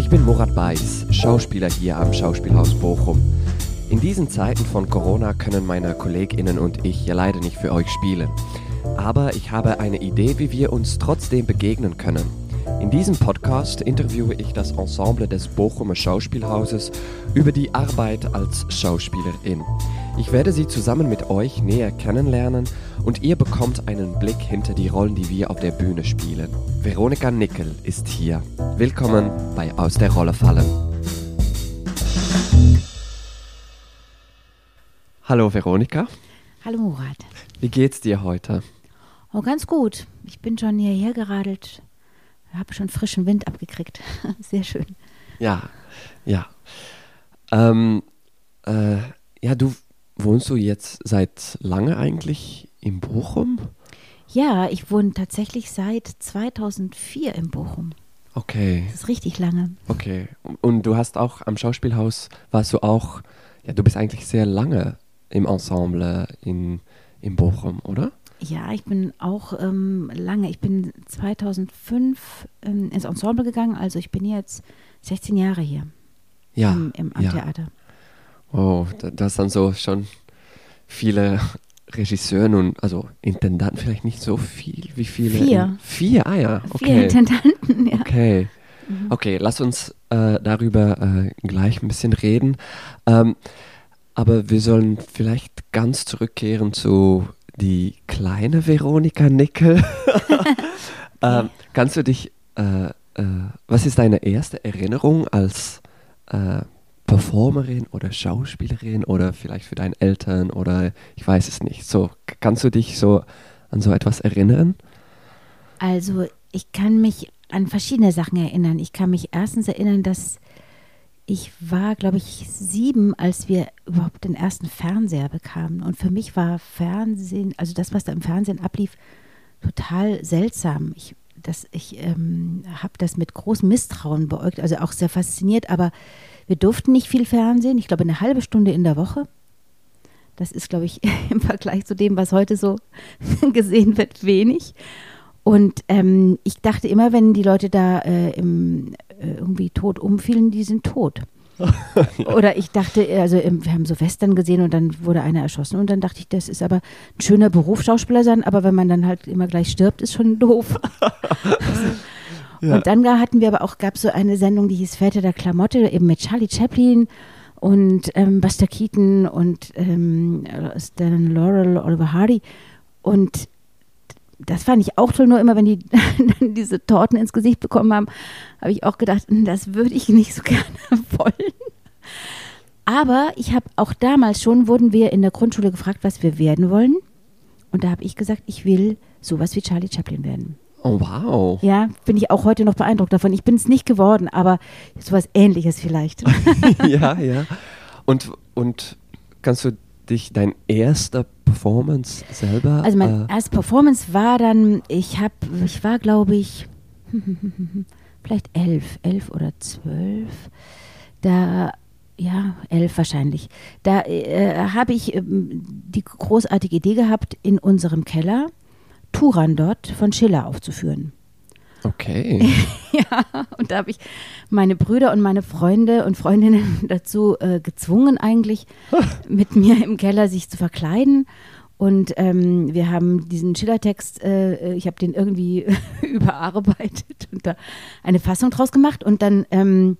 Ich bin Murat Beiß, Schauspieler hier am Schauspielhaus Bochum. In diesen Zeiten von Corona können meine KollegInnen und ich ja leider nicht für euch spielen. Aber ich habe eine Idee, wie wir uns trotzdem begegnen können. In diesem Podcast interviewe ich das Ensemble des Bochumer Schauspielhauses über die Arbeit als Schauspielerin. Ich werde sie zusammen mit euch näher kennenlernen und ihr bekommt einen Blick hinter die Rollen, die wir auf der Bühne spielen. Veronika Nickel ist hier. Willkommen bei Aus der Rolle fallen. Hallo Veronika. Hallo Murat. Wie geht's dir heute? Oh, ganz gut. Ich bin schon hierher geradelt. Habe schon frischen Wind abgekriegt. Sehr schön. Ja, ja. Ähm, äh, ja, du wohnst du jetzt seit lange eigentlich in Bochum? Ja, ich wohne tatsächlich seit 2004 in Bochum. Okay. Das ist richtig lange. Okay. Und du hast auch am Schauspielhaus, warst du auch, ja, du bist eigentlich sehr lange im Ensemble in, in Bochum, oder? Ja, ich bin auch ähm, lange. Ich bin 2005 ähm, ins Ensemble gegangen, also ich bin jetzt 16 Jahre hier. Ja. Im, im ja. Theater. Oh, da, das dann so schon viele Regisseuren und also Intendanten vielleicht nicht so viel. Wie viele? Vier. Vier, ah ja, Vier okay. Intendanten, ja. Okay. Okay, lass uns äh, darüber äh, gleich ein bisschen reden. Ähm, aber wir sollen vielleicht ganz zurückkehren zu die kleine Veronika Nickel. ähm, kannst du dich, äh, äh, was ist deine erste Erinnerung als äh, Performerin oder Schauspielerin oder vielleicht für deine Eltern oder ich weiß es nicht. So, kannst du dich so an so etwas erinnern? Also ich kann mich an verschiedene Sachen erinnern. Ich kann mich erstens erinnern, dass ich war, glaube ich, sieben, als wir überhaupt den ersten Fernseher bekamen. Und für mich war Fernsehen, also das, was da im Fernsehen ablief, total seltsam. Ich, ich ähm, habe das mit großem Misstrauen beäugt, also auch sehr fasziniert, aber wir durften nicht viel Fernsehen. Ich glaube, eine halbe Stunde in der Woche. Das ist, glaube ich, im Vergleich zu dem, was heute so gesehen wird, wenig. Und ähm, ich dachte immer, wenn die Leute da äh, im, irgendwie tot umfielen, die sind tot. Oder ich dachte, also ähm, wir haben so Western gesehen und dann wurde einer erschossen und dann dachte ich, das ist aber ein schöner Beruf, Schauspieler sein, aber wenn man dann halt immer gleich stirbt, ist schon doof. Ja. Und dann hatten wir aber auch, gab es so eine Sendung, die hieß Väter der Klamotte, eben mit Charlie Chaplin und ähm, Buster Keaton und ähm, Stan Laurel, Oliver Hardy. Und das fand ich auch toll, nur immer, wenn die dann diese Torten ins Gesicht bekommen haben, habe ich auch gedacht, hm, das würde ich nicht so gerne wollen. Aber ich habe auch damals schon, wurden wir in der Grundschule gefragt, was wir werden wollen. Und da habe ich gesagt, ich will sowas wie Charlie Chaplin werden. Oh, wow. Ja, bin ich auch heute noch beeindruckt davon. Ich bin es nicht geworden, aber sowas ähnliches vielleicht. ja, ja. Und, und kannst du dich dein erster Performance selber? Also mein äh, erste Performance war dann, ich habe, ich war glaube ich vielleicht elf, elf oder zwölf. Da ja, elf wahrscheinlich. Da äh, habe ich äh, die großartige Idee gehabt, in unserem Keller Turandot von Schiller aufzuführen. Okay. ja, und da habe ich meine Brüder und meine Freunde und Freundinnen dazu äh, gezwungen, eigentlich mit mir im Keller sich zu verkleiden. Und ähm, wir haben diesen Schillertext, äh, ich habe den irgendwie überarbeitet und da eine Fassung draus gemacht. Und dann ähm,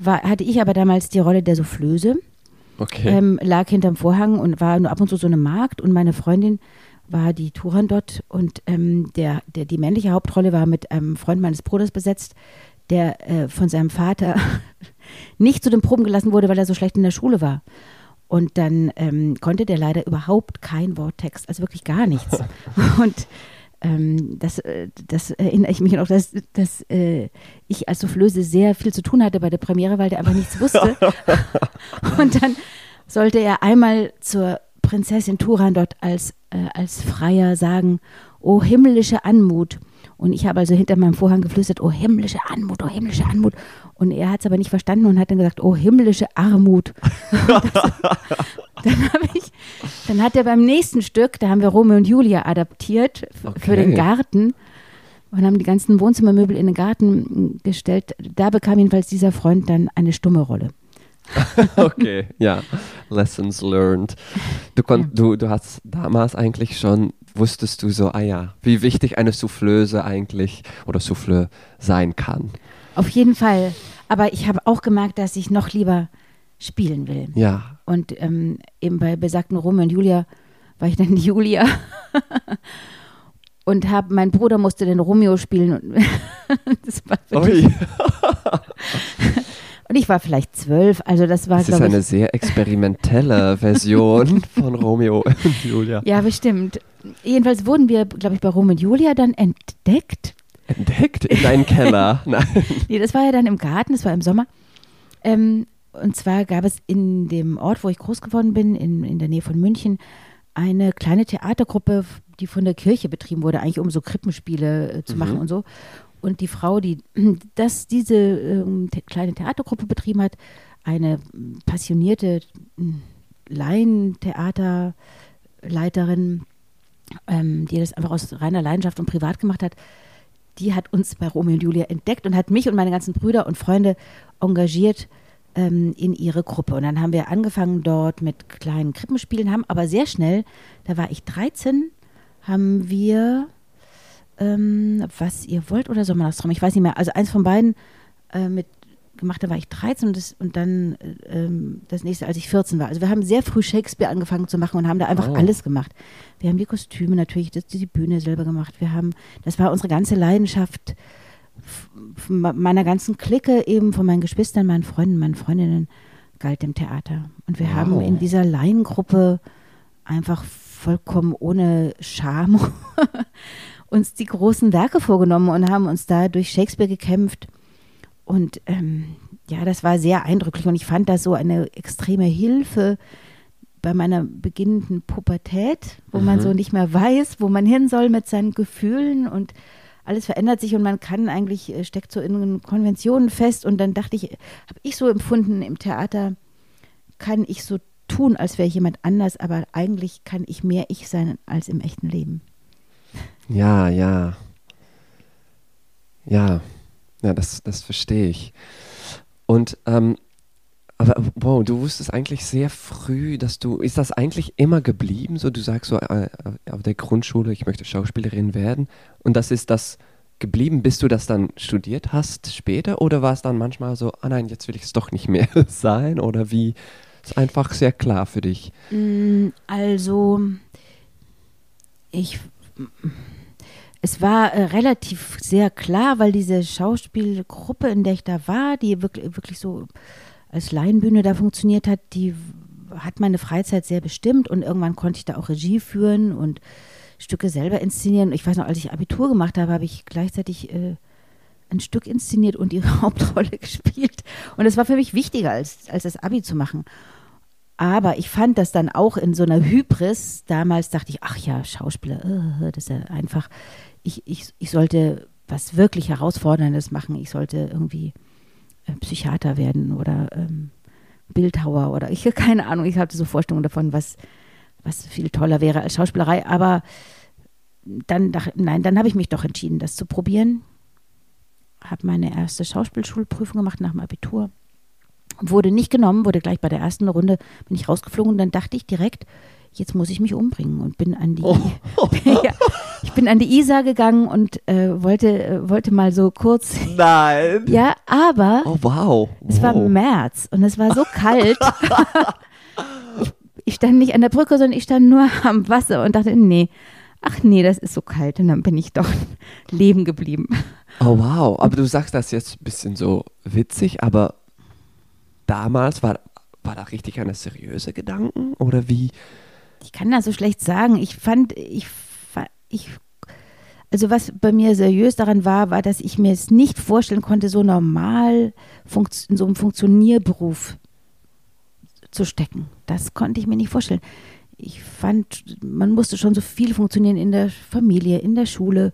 war, hatte ich aber damals die Rolle der Soufflöse. Okay. Ähm, lag hinterm Vorhang und war nur ab und zu so eine Magd. Und meine Freundin war die Turandot und ähm, der, der, die männliche Hauptrolle war mit einem Freund meines Bruders besetzt, der äh, von seinem Vater nicht zu den Proben gelassen wurde, weil er so schlecht in der Schule war. Und dann ähm, konnte der leider überhaupt kein Worttext, also wirklich gar nichts. und ähm, das, äh, das erinnere ich mich noch, dass, dass äh, ich als Soufflöse sehr viel zu tun hatte bei der Premiere, weil der einfach nichts wusste. und dann sollte er einmal zur Prinzessin Turandot als, äh, als Freier sagen, O himmlische Anmut. Und ich habe also hinter meinem Vorhang geflüstert, oh himmlische Anmut, oh himmlische Anmut. Und er hat es aber nicht verstanden und hat dann gesagt, oh himmlische Armut. das, dann, ich, dann hat er beim nächsten Stück, da haben wir Romeo und Julia adaptiert Okay. für den Garten, und haben die ganzen Wohnzimmermöbel in den Garten gestellt. Da bekam jedenfalls dieser Freund dann eine stumme Rolle. okay, ja. Lessons learned. Du, kon, ja. du, du hast damals eigentlich schon, wusstest du so, ah ja, wie wichtig eine Soufflöse eigentlich oder Souffleur sein kann. Auf jeden Fall. Aber ich habe auch gemerkt, dass ich noch lieber spielen will. Ja. Und ähm, eben bei besagten Romeo und Julia war ich dann Julia. und habe, mein Bruder musste den Romeo spielen. Und das war wirklich Und ich war vielleicht zwölf, also das war. Das ist eine ich, sehr experimentelle Version von Romeo und Julia. Ja, bestimmt. Jedenfalls wurden wir, glaube ich, bei Romeo und Julia dann entdeckt. Entdeckt? In deinem Keller? Nein. nee, das war ja dann im Garten, das war im Sommer. Ähm, und zwar gab es in dem Ort, wo ich groß geworden bin, in, in der Nähe von München, eine kleine Theatergruppe, die von der Kirche betrieben wurde, eigentlich um so Krippenspiele äh, zu mhm. machen und so. Und die Frau, die das, diese ähm, kleine Theatergruppe betrieben hat, eine passionierte hm, Laientheaterleiterin, ähm, die das einfach aus reiner Leidenschaft und privat gemacht hat, die hat uns bei Romeo und Julia entdeckt und hat mich und meine ganzen Brüder und Freunde engagiert ähm, in ihre Gruppe. Und dann haben wir angefangen dort mit kleinen Krippenspielen, haben aber sehr schnell, da war ich 13, haben wir ähm, was ihr wollt oder Sommernachtstraum, ich weiß nicht mehr. Also eins von beiden äh, mit gemacht, da war ich 13 und, das, und dann äh, ähm, das nächste, als ich 14 war. Also wir haben sehr früh Shakespeare angefangen zu machen und haben da einfach oh. alles gemacht. Wir haben die Kostüme natürlich, das, die Bühne selber gemacht. Wir haben, das war unsere ganze Leidenschaft meiner ganzen Clique eben von meinen Geschwistern, meinen Freunden, meinen Freundinnen galt dem Theater. Und wir wow. haben in dieser Laiengruppe einfach vollkommen ohne Scham uns die großen Werke vorgenommen und haben uns da durch Shakespeare gekämpft. Und ähm, ja, das war sehr eindrücklich und ich fand das so eine extreme Hilfe bei meiner beginnenden Pubertät, wo mhm. man so nicht mehr weiß, wo man hin soll mit seinen Gefühlen und alles verändert sich und man kann eigentlich, äh, steckt so in Konventionen fest. Und dann dachte ich, habe ich so empfunden, im Theater kann ich so tun, als wäre jemand anders, aber eigentlich kann ich mehr ich sein als im echten Leben. Ja, ja. Ja, ja, das, das verstehe ich. Und, ähm, aber wow, du wusstest eigentlich sehr früh, dass du, ist das eigentlich immer geblieben? So, du sagst so äh, auf der Grundschule, ich möchte Schauspielerin werden. Und das ist das geblieben, bis du das dann studiert hast später? Oder war es dann manchmal so, ah nein, jetzt will ich es doch nicht mehr sein? Oder wie? Ist einfach sehr klar für dich. Mm, also, ich es war äh, relativ sehr klar, weil diese Schauspielgruppe, in der ich da war, die wirklich, wirklich so als Laienbühne da funktioniert hat, die hat meine Freizeit sehr bestimmt und irgendwann konnte ich da auch Regie führen und Stücke selber inszenieren. Ich weiß noch, als ich Abitur gemacht habe, habe ich gleichzeitig äh, ein Stück inszeniert und die Hauptrolle gespielt. Und es war für mich wichtiger, als, als das Abi zu machen. Aber ich fand das dann auch in so einer Hybris. Damals dachte ich, ach ja, Schauspieler, uh, das ist ja einfach ich, ich, ich sollte was wirklich Herausforderndes machen. Ich sollte irgendwie äh, Psychiater werden oder ähm, Bildhauer oder ich keine Ahnung. Ich hatte so Vorstellungen davon, was, was viel toller wäre als Schauspielerei. Aber dann, nein, dann habe ich mich doch entschieden, das zu probieren. Habe meine erste Schauspielschulprüfung gemacht nach dem Abitur. Wurde nicht genommen, wurde gleich bei der ersten Runde, bin ich rausgeflogen und dann dachte ich direkt, jetzt muss ich mich umbringen und bin an die, oh. ja, ich bin an die Isar gegangen und äh, wollte, äh, wollte mal so kurz. Nein. Ja, aber oh, wow. es war März und es war so kalt. ich, ich stand nicht an der Brücke, sondern ich stand nur am Wasser und dachte, nee, ach nee, das ist so kalt. Und dann bin ich doch leben geblieben. Oh wow, aber du sagst das jetzt ein bisschen so witzig, aber damals war, war da richtig eine seriöse Gedanken oder wie? Ich kann das so schlecht sagen. Ich fand, ich, ich, also was bei mir seriös daran war, war, dass ich mir es nicht vorstellen konnte, so normal in so einem Funktionierberuf zu stecken. Das konnte ich mir nicht vorstellen. Ich fand, man musste schon so viel funktionieren in der Familie, in der Schule.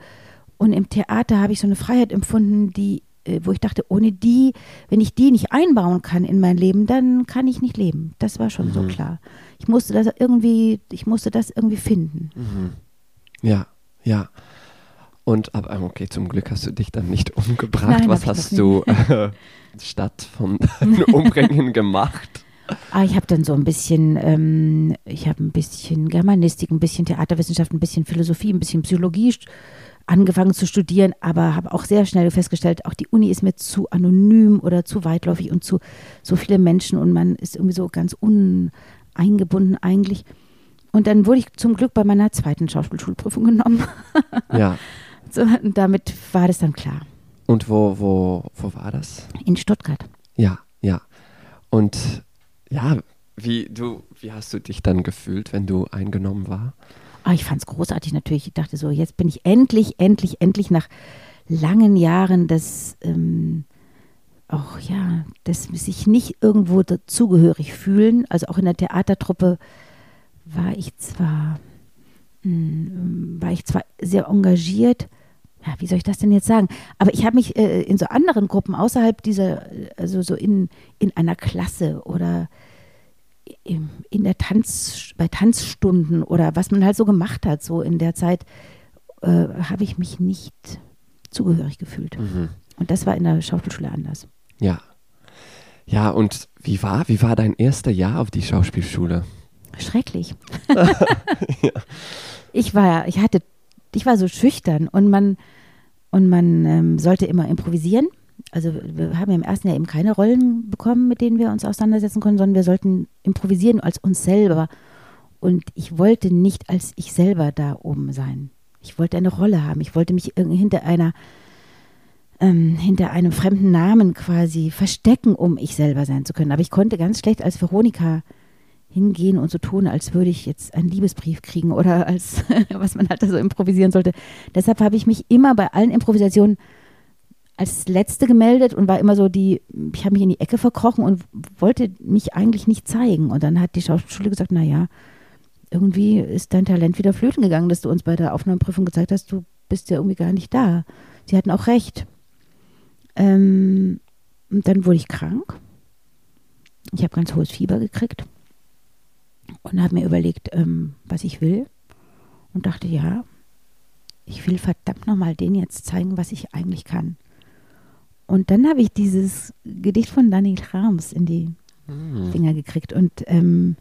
Und im Theater habe ich so eine Freiheit empfunden, die, wo ich dachte, ohne die, wenn ich die nicht einbauen kann in mein Leben, dann kann ich nicht leben. Das war schon mhm. so klar ich musste das irgendwie, ich musste das irgendwie finden. Mhm. Ja, ja. Und aber okay, zum Glück hast du dich dann nicht umgebracht. Nein, Was hast du äh, statt von deinem Umbringen gemacht? Ah, ich habe dann so ein bisschen, ähm, ich habe ein bisschen Germanistik, ein bisschen Theaterwissenschaft, ein bisschen Philosophie, ein bisschen Psychologie st- angefangen zu studieren, aber habe auch sehr schnell festgestellt, auch die Uni ist mir zu anonym oder zu weitläufig und zu so viele Menschen und man ist irgendwie so ganz uneingebunden eigentlich. Und dann wurde ich zum Glück bei meiner zweiten Schauspielschulprüfung genommen. Ja. So, und damit war das dann klar. Und wo, wo, wo war das? In Stuttgart. Ja, ja. Und ja, wie du, wie hast du dich dann gefühlt, wenn du eingenommen war? Ah, ich fand es großartig natürlich. Ich dachte so, jetzt bin ich endlich, endlich, endlich nach langen Jahren des, ähm, auch ja, des sich nicht irgendwo dazugehörig fühlen. Also auch in der Theatertruppe war ich zwar, mh, war ich zwar sehr engagiert. Ja, wie soll ich das denn jetzt sagen? Aber ich habe mich äh, in so anderen Gruppen außerhalb dieser, äh, also so in, in einer Klasse oder in der Tanz, bei Tanzstunden oder was man halt so gemacht hat, so in der Zeit, äh, habe ich mich nicht zugehörig gefühlt. Mhm. Und das war in der Schauspielschule anders. Ja. Ja, und wie war, wie war dein erster Jahr auf die Schauspielschule? Schrecklich. Ich war, ich hatte, ich war so schüchtern und man, und man ähm, sollte immer improvisieren. Also wir haben im ersten Jahr eben keine Rollen bekommen, mit denen wir uns auseinandersetzen konnten, sondern wir sollten improvisieren als uns selber. Und ich wollte nicht als ich selber da oben sein. Ich wollte eine Rolle haben. Ich wollte mich hinter einer, ähm, hinter einem fremden Namen quasi verstecken, um ich selber sein zu können. Aber ich konnte ganz schlecht als Veronika hingehen und so tun, als würde ich jetzt einen Liebesbrief kriegen oder als was man halt da so improvisieren sollte. Deshalb habe ich mich immer bei allen Improvisationen als Letzte gemeldet und war immer so die, ich habe mich in die Ecke verkrochen und wollte mich eigentlich nicht zeigen. Und dann hat die Schauspielschule gesagt, naja, irgendwie ist dein Talent wieder flöten gegangen, dass du uns bei der Aufnahmeprüfung gezeigt hast, du bist ja irgendwie gar nicht da. Sie hatten auch recht. Ähm, und dann wurde ich krank. Ich habe ganz hohes Fieber gekriegt und habe mir überlegt, ähm, was ich will. Und dachte, ja, ich will verdammt nochmal denen jetzt zeigen, was ich eigentlich kann. Und dann habe ich dieses Gedicht von Daniel Rams in die Mhm. Finger gekriegt. Und ähm,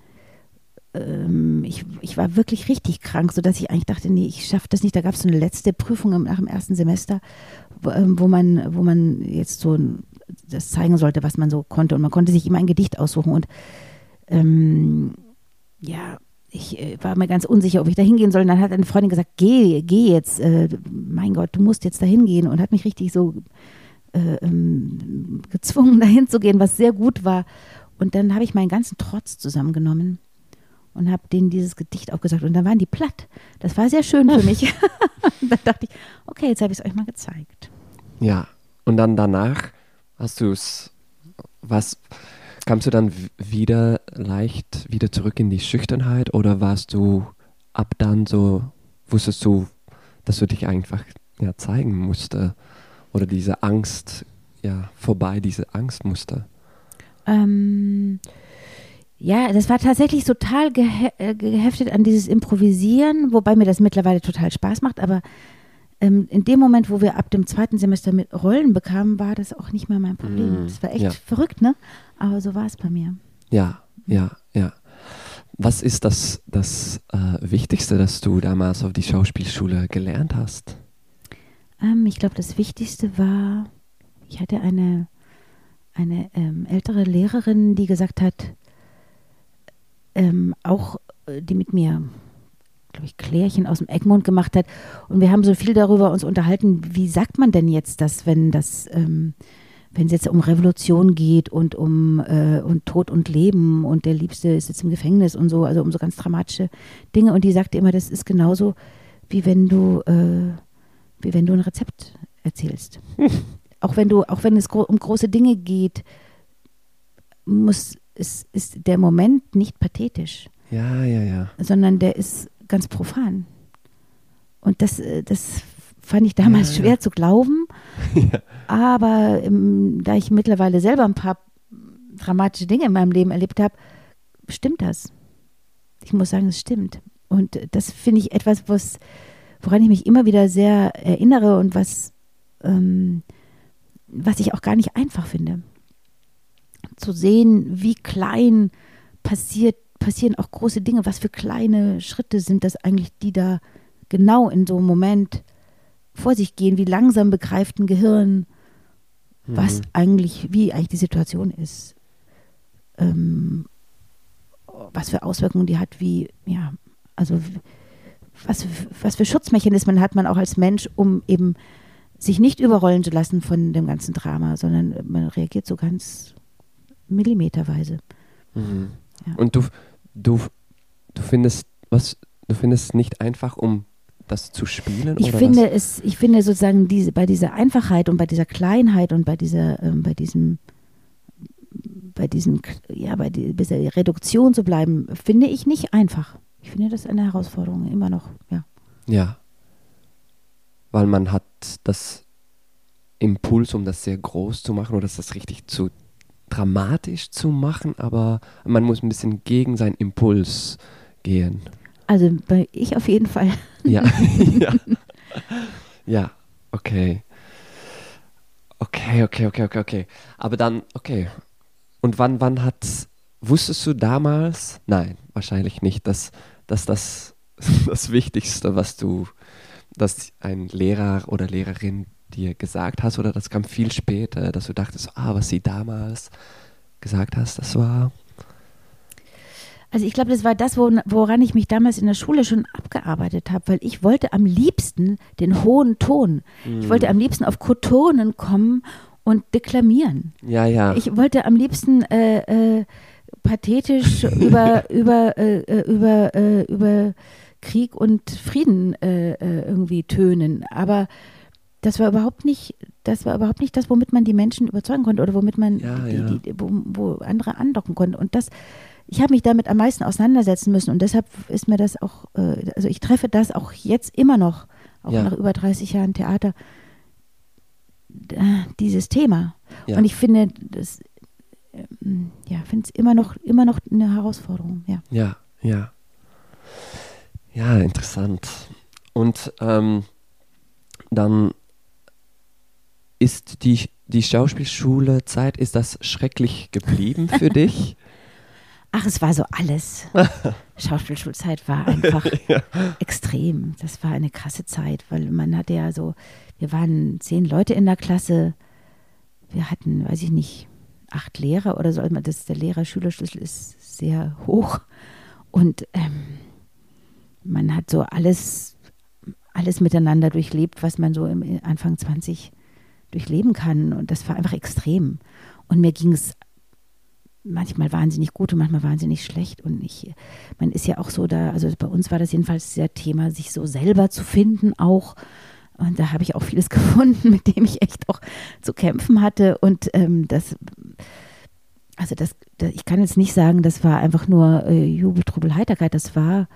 ähm, ich, ich war wirklich richtig krank, sodass ich eigentlich dachte, nee, ich schaffe das nicht. Da gab es so eine letzte Prüfung im, nach dem ersten Semester, wo, ähm, wo, man, wo man jetzt so das zeigen sollte, was man so konnte. Und man konnte sich immer ein Gedicht aussuchen. Und ähm, ja, ich äh, war mir ganz unsicher, ob ich da hingehen soll. Und dann hat eine Freundin gesagt, geh, geh jetzt. Äh, mein Gott, du musst jetzt da hingehen. Und hat mich richtig so äh, ähm, gezwungen, dahin zu gehen, was sehr gut war. Und dann habe ich meinen ganzen Trotz zusammengenommen und habe denen dieses Gedicht aufgesagt. Und dann waren die platt. Das war sehr schön für mich. und dann dachte ich, okay, jetzt habe ich es euch mal gezeigt. Ja. Und dann danach hast du es, was, kamst du dann wieder leicht wieder zurück in die Schüchternheit oder warst du ab dann so, wusstest du, dass du dich einfach ja, zeigen musste oder diese Angst, ja, vorbei, diese Angst musste? Ähm, ja, das war tatsächlich total gehe äh, geheftet an dieses Improvisieren, wobei mir das mittlerweile total Spaß macht. Aber ähm, in dem Moment, wo wir ab dem zweiten Semester mit Rollen bekamen, war das auch nicht mehr mein Problem. Mm, das war echt ja. verrückt, ne? Aber so war es bei mir. Ja, ja, ja. Was ist das, das äh, Wichtigste, das du damals auf die Schauspielschule gelernt hast? Ähm, ich glaube, das Wichtigste war, ich hatte eine, eine ähm, ältere Lehrerin, die gesagt hat, ähm, auch äh, die mit mir, glaube ich, Klärchen aus dem Egmont gemacht hat. Und wir haben so viel darüber uns unterhalten, wie sagt man denn jetzt das, wenn das, ähm, wenn es jetzt um Revolution geht und um äh, und Tod und Leben und der Liebste ist jetzt im Gefängnis und so, also um so ganz dramatische Dinge. Und die sagte immer, das ist genauso, wie wenn du äh, wie wenn du ein Rezept erzählst. auch wenn du, auch wenn es gro um große Dinge geht, muss ist, ist der Moment nicht pathetisch, Ja, ja, ja. sondern der ist ganz profan. Und das, äh, das fand ich damals Ja, ja. schwer zu glauben. ja. Aber ähm, da ich mittlerweile selber ein paar dramatische Dinge in meinem Leben erlebt habe, stimmt das. Ich muss sagen, es stimmt. Und das finde ich etwas, was, woran ich mich immer wieder sehr erinnere und was, ähm, was ich auch gar nicht einfach finde. Zu sehen, wie klein passiert, passieren auch große Dinge, was für kleine Schritte sind das eigentlich, die da genau in so einem Moment vor sich gehen, wie langsam begreift ein Gehirn, was Mhm. eigentlich, wie eigentlich die Situation ist, ähm, was für Auswirkungen die hat, wie, ja, also was, was für Schutzmechanismen hat man auch als Mensch, um eben sich nicht überrollen zu lassen von dem ganzen Drama, sondern man reagiert so ganz millimeterweise. Mhm. Ja. Und du, du, du findest, was, du findest es nicht einfach, um das zu spielen? Ich finde es, ich finde sozusagen diese, bei dieser Einfachheit und bei dieser Kleinheit und bei dieser, ähm, bei diesem, bei diesem, ja, bei die- dieser Reduktion zu bleiben, finde ich nicht einfach. Ich finde das eine Herausforderung, immer noch, ja. Ja. Weil man hat das Impuls, um das sehr groß zu machen oder das richtig zu dramatisch zu machen, aber man muss ein bisschen gegen seinen Impuls gehen. Also bei ich auf jeden Fall. Ja, ja. Ja, okay. Okay, okay, okay, okay, okay. Aber dann, okay. Und wann, wann hat, wusstest du damals, nein, wahrscheinlich nicht, dass, dass das das Wichtigste, was du, dass ein Lehrer oder Lehrerin dir gesagt hast, oder das kam viel später, dass du dachtest, ah, was sie damals gesagt hast, das war, Also ich glaube, das war das, wo, woran ich mich damals in der Schule schon abgearbeitet habe, weil ich wollte am liebsten den hohen Ton. Ich wollte am liebsten auf Kotonen kommen und deklamieren. ja, ja, Ich wollte am liebsten äh, äh, pathetisch über, über, äh, äh, über, äh, über Krieg und Frieden äh, äh, irgendwie tönen. Aber das war überhaupt nicht, das war überhaupt nicht das, womit man die Menschen überzeugen konnte oder womit man Ja, die, ja. Die, wo, wo andere andocken konnte. Und das, ich habe mich damit am meisten auseinandersetzen müssen und deshalb ist mir das auch, also ich treffe das auch jetzt immer noch, auch Ja. nach über 30 Jahren Theater, dieses Thema. Und ich finde, das, ja, finde es immer noch, immer noch eine Herausforderung, ja. Ja, ja. Ja, interessant. Und ähm, dann ist die, die Schauspielschule-Zeit, ist das schrecklich geblieben für dich? Ach, es war so alles. Schauspielschulzeit war einfach extrem. Das war eine krasse Zeit, weil man hatte ja so, wir waren zehn Leute in der Klasse. Wir hatten, weiß ich nicht, acht Lehrer oder so. Also Das, der Lehrer-Schülerschlüssel ist sehr hoch. Und ähm, man hat so alles, alles miteinander durchlebt, was man so im Anfang 20 durchleben kann. Und das war einfach extrem. Und mir ging es manchmal wahnsinnig gut und manchmal wahnsinnig schlecht. Und ich, man ist ja auch so da, also bei uns war das jedenfalls sehr Thema, sich so selber zu finden auch. Und da habe ich auch vieles gefunden, mit dem ich echt auch zu kämpfen hatte. Und ähm, das, also das, das, ich kann jetzt nicht sagen, das war einfach nur äh, Jubel, Trubel, Heiterkeit. Das war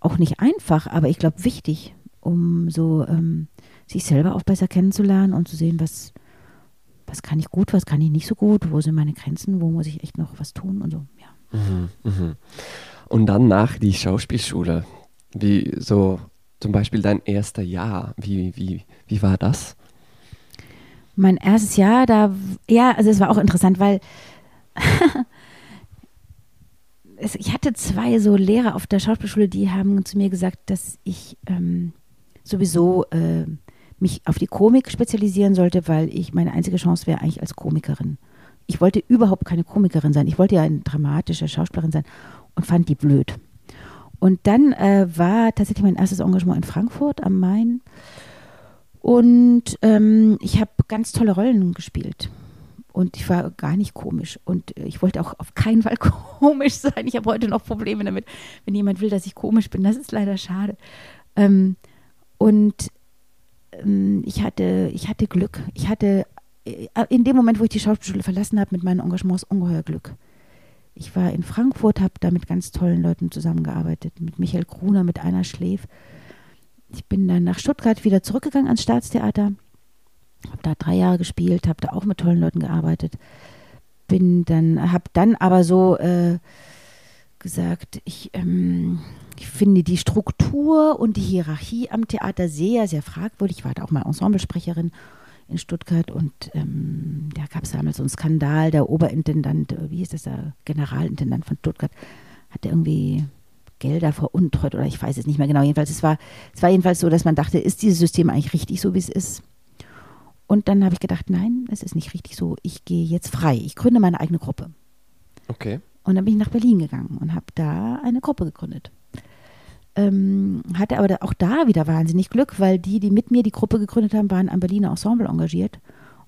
auch nicht einfach, aber ich glaube wichtig, um so ähm, sich selber auch besser kennenzulernen und zu sehen, was, was kann ich gut, was kann ich nicht so gut, wo sind meine Grenzen, wo muss ich echt noch was tun und so, ja. Mhm, mhm. Und dann nach die Schauspielschule, wie so zum Beispiel dein erster Jahr, wie, wie, wie war das? Mein erstes Jahr, da, ja, also es war auch interessant, weil es, ich hatte zwei so Lehrer auf der Schauspielschule, die haben zu mir gesagt, dass ich ähm, sowieso äh, mich auf die Komik spezialisieren sollte, weil ich meine einzige Chance wäre eigentlich als Komikerin. Ich wollte überhaupt keine Komikerin sein. Ich wollte ja eine dramatische Schauspielerin sein und fand die blöd. Und dann äh, war tatsächlich mein erstes Engagement in Frankfurt am Main. Und ähm, ich habe ganz tolle Rollen gespielt. Und ich war gar nicht komisch. Und ich wollte auch auf keinen Fall komisch sein. Ich habe heute noch Probleme damit, wenn jemand will, dass ich komisch bin. Das ist leider schade. Ähm, und ähm, ich, hatte, ich hatte Glück. Ich hatte äh, in dem Moment, wo ich die Schauspielschule verlassen habe, mit meinen Engagements ungeheuer Glück. Ich war in Frankfurt, habe da mit ganz tollen Leuten zusammengearbeitet, mit Michael Gruner, mit Anna Schläf. Ich bin dann nach Stuttgart wieder zurückgegangen ans Staatstheater, habe da drei Jahre gespielt, habe da auch mit tollen Leuten gearbeitet. Bin dann, habe dann aber so äh, gesagt, ich, ähm, ich finde die Struktur und die Hierarchie am Theater sehr, sehr fragwürdig. Ich war da auch mal Ensemblesprecherin in Stuttgart und ähm, da gab es damals so einen Skandal. Der Oberintendant, äh, wie hieß das, der Generalintendant von Stuttgart, hatte irgendwie Gelder veruntreut oder ich weiß es nicht mehr genau. Jedenfalls, es war, es war jedenfalls so, dass man dachte, ist dieses System eigentlich richtig so, wie es ist? Und dann habe ich gedacht, nein, es ist nicht richtig so. Ich gehe jetzt frei. Ich gründe meine eigene Gruppe. Okay. Und dann bin ich nach Berlin gegangen und habe da eine Gruppe gegründet. Ähm, hatte aber auch da wieder wahnsinnig Glück, weil die, die mit mir die Gruppe gegründet haben, waren am Berliner Ensemble engagiert.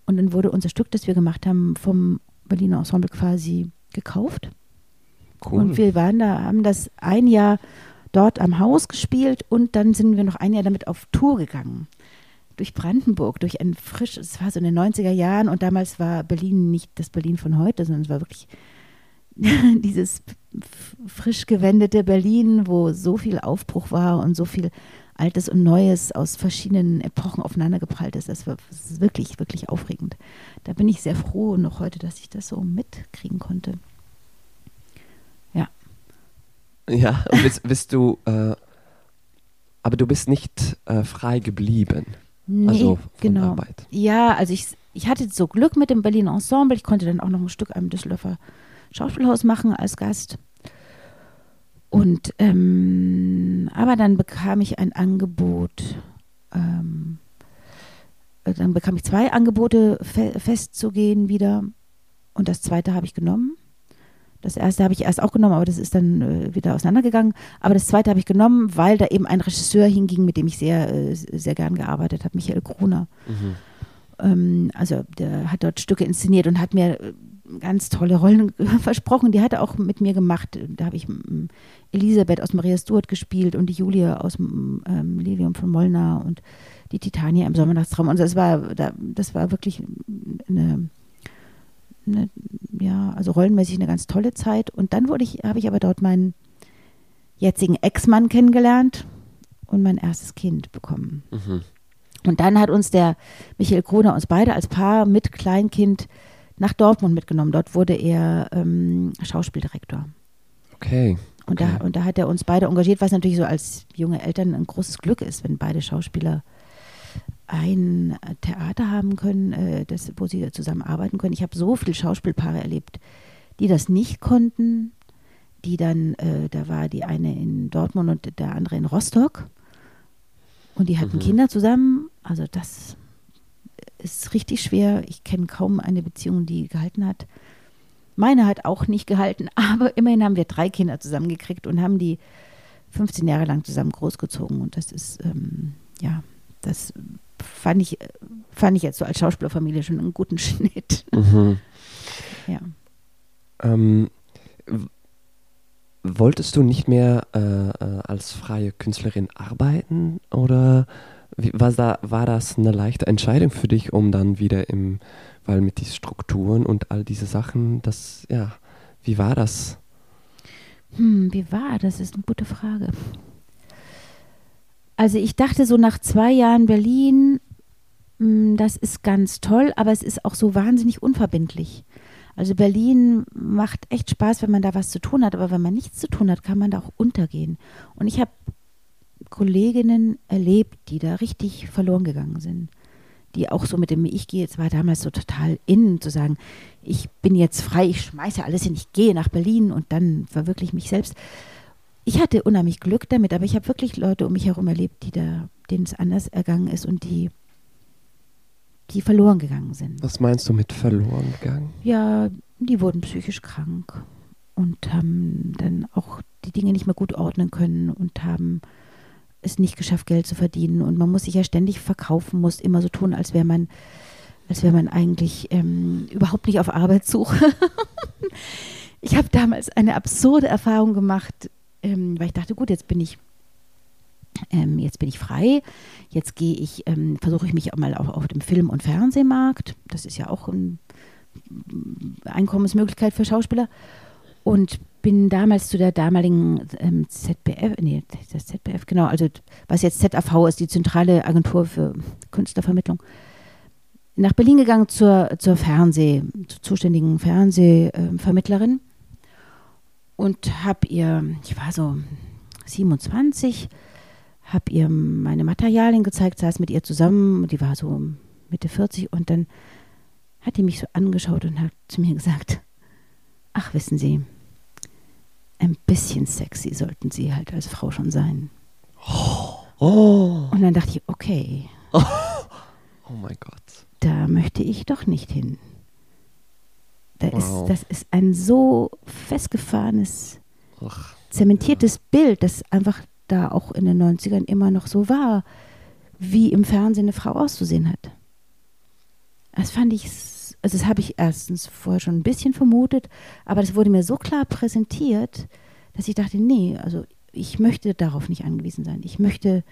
Und dann wurde unser Stück, das wir gemacht haben, vom Berliner Ensemble quasi gekauft. Cool. Und wir waren da, haben das ein Jahr dort am Haus gespielt und dann sind wir noch ein Jahr damit auf Tour gegangen. Durch Brandenburg, durch ein frisch, es war so in den 90er Jahren und damals war Berlin nicht das Berlin von heute, sondern es war wirklich dieses frisch gewendete Berlin, wo so viel Aufbruch war und so viel Altes und Neues aus verschiedenen Epochen aufeinandergeprallt ist. Das war wirklich, wirklich aufregend. Da bin ich sehr froh noch heute, dass ich das so mitkriegen konnte. Ja. Ja, bist, bist du, äh, aber du bist nicht äh, frei geblieben. Nee, also genau. Arbeit. Ja, also ich, ich hatte so Glück mit dem Berlin Ensemble. Ich konnte dann auch noch ein Stück am Düsseldorfer Schauspielhaus machen als Gast. Und ähm, aber dann bekam ich ein Angebot, ähm, dann bekam ich zwei Angebote fe festzugehen wieder. Und das zweite habe ich genommen. Das erste habe ich erst auch genommen, aber das ist dann äh, wieder auseinandergegangen. Aber das zweite habe ich genommen, weil da eben ein Regisseur hinging, mit dem ich sehr, äh, sehr gern gearbeitet habe, Michael Gruner. Mhm. Ähm, also der hat dort Stücke inszeniert und hat mir äh, ganz tolle Rollen versprochen. Die hat er auch mit mir gemacht. Da habe ich mm, Elisabeth aus Maria Stuart gespielt und die Julia aus mm, ähm, Lilium von Molnar und die Titania im Sommernachtstraum. Und das war, das war wirklich eine, eine, ja, also rollenmäßig eine ganz tolle Zeit. Und dann wurde ich, habe ich aber dort meinen jetzigen Ex-Mann kennengelernt und mein erstes Kind bekommen. Mhm. Und dann hat uns der Michael Kroner uns beide als Paar mit Kleinkind nach Dortmund mitgenommen. Dort wurde er ähm, Schauspieldirektor. Okay. Und, okay. Da, und da hat er uns beide engagiert, was natürlich so als junge Eltern ein großes Glück ist, wenn beide Schauspieler ein Theater haben können, äh, das, wo sie zusammen arbeiten können. Ich habe so viele Schauspielpaare erlebt, die das nicht konnten, die dann, äh, da war die eine in Dortmund und der andere in Rostock und die hatten mhm. Kinder zusammen. Also das ist richtig schwer. Ich kenne kaum eine Beziehung, die gehalten hat. Meine hat auch nicht gehalten, aber immerhin haben wir drei Kinder zusammengekriegt und haben die 15 Jahre lang zusammen großgezogen. Und das ist, ähm, ja, das fand ich, fand ich jetzt so als Schauspielerfamilie schon einen guten Schnitt. Mhm. ja. Ähm, wolltest du nicht mehr äh, äh als freie Künstlerin arbeiten oder war, da, war das eine leichte Entscheidung für dich, um dann wieder im, weil mit diesen Strukturen und all diese Sachen, das, ja, wie war das? Hm, wie war das? ist eine gute Frage. Also ich dachte so nach zwei Jahren Berlin, hm, das ist ganz toll, aber es ist auch so wahnsinnig unverbindlich. Also Berlin macht echt Spaß, wenn man da was zu tun hat, aber wenn man nichts zu tun hat, kann man da auch untergehen. Und ich habe Kolleginnen erlebt, die da richtig verloren gegangen sind. Die auch so mit dem Ich gehe, es war damals so total in, zu sagen, ich bin jetzt frei, ich schmeiße alles hin, ich gehe nach Berlin und dann verwirkliche ich mich selbst. Ich hatte unheimlich Glück damit, aber ich habe wirklich Leute um mich herum erlebt, die da, denen es anders ergangen ist und die, die verloren gegangen sind. Was meinst du mit verloren gegangen? Ja, die wurden psychisch krank und haben dann auch die Dinge nicht mehr gut ordnen können und haben es nicht geschafft, Geld zu verdienen. Und man muss sich ja ständig verkaufen, muss immer so tun, als wäre man, als wäre man eigentlich ähm, überhaupt nicht auf Arbeitssuche. ich habe damals eine absurde Erfahrung gemacht, ähm, weil ich dachte, gut, jetzt bin ich ähm, jetzt bin ich frei, jetzt gehe ich, ähm, versuche ich mich auch mal auf, auf dem Film- und Fernsehmarkt. Das ist ja auch eine Einkommensmöglichkeit für Schauspieler. Und bin damals zu der damaligen ähm, ZBF, nee, das ZBF, genau, also was jetzt ZAV ist, die zentrale Agentur für Künstlervermittlung, nach Berlin gegangen zur, zur Fernseh, zur zuständigen Fernsehvermittlerin und habe ihr, ich war so 27, habe ihr meine Materialien gezeigt, saß mit ihr zusammen, die war so Mitte 40 und dann hat die mich so angeschaut und hat zu mir gesagt, ach wissen Sie, ein bisschen sexy sollten Sie halt als Frau schon sein. Oh. Und dann dachte ich, okay, Oh mein Gott. da möchte ich doch nicht hin. Da Wow. ist, das ist ein so festgefahrenes, Ach, zementiertes Bild, das einfach da auch in den 90ern immer noch so war, wie im Fernsehen eine Frau auszusehen hat. Das fand ich, s- also das habe ich erstens vorher schon ein bisschen vermutet, aber das wurde mir so klar präsentiert, dass ich dachte, nee, also ich möchte darauf nicht angewiesen sein. Ich möchte,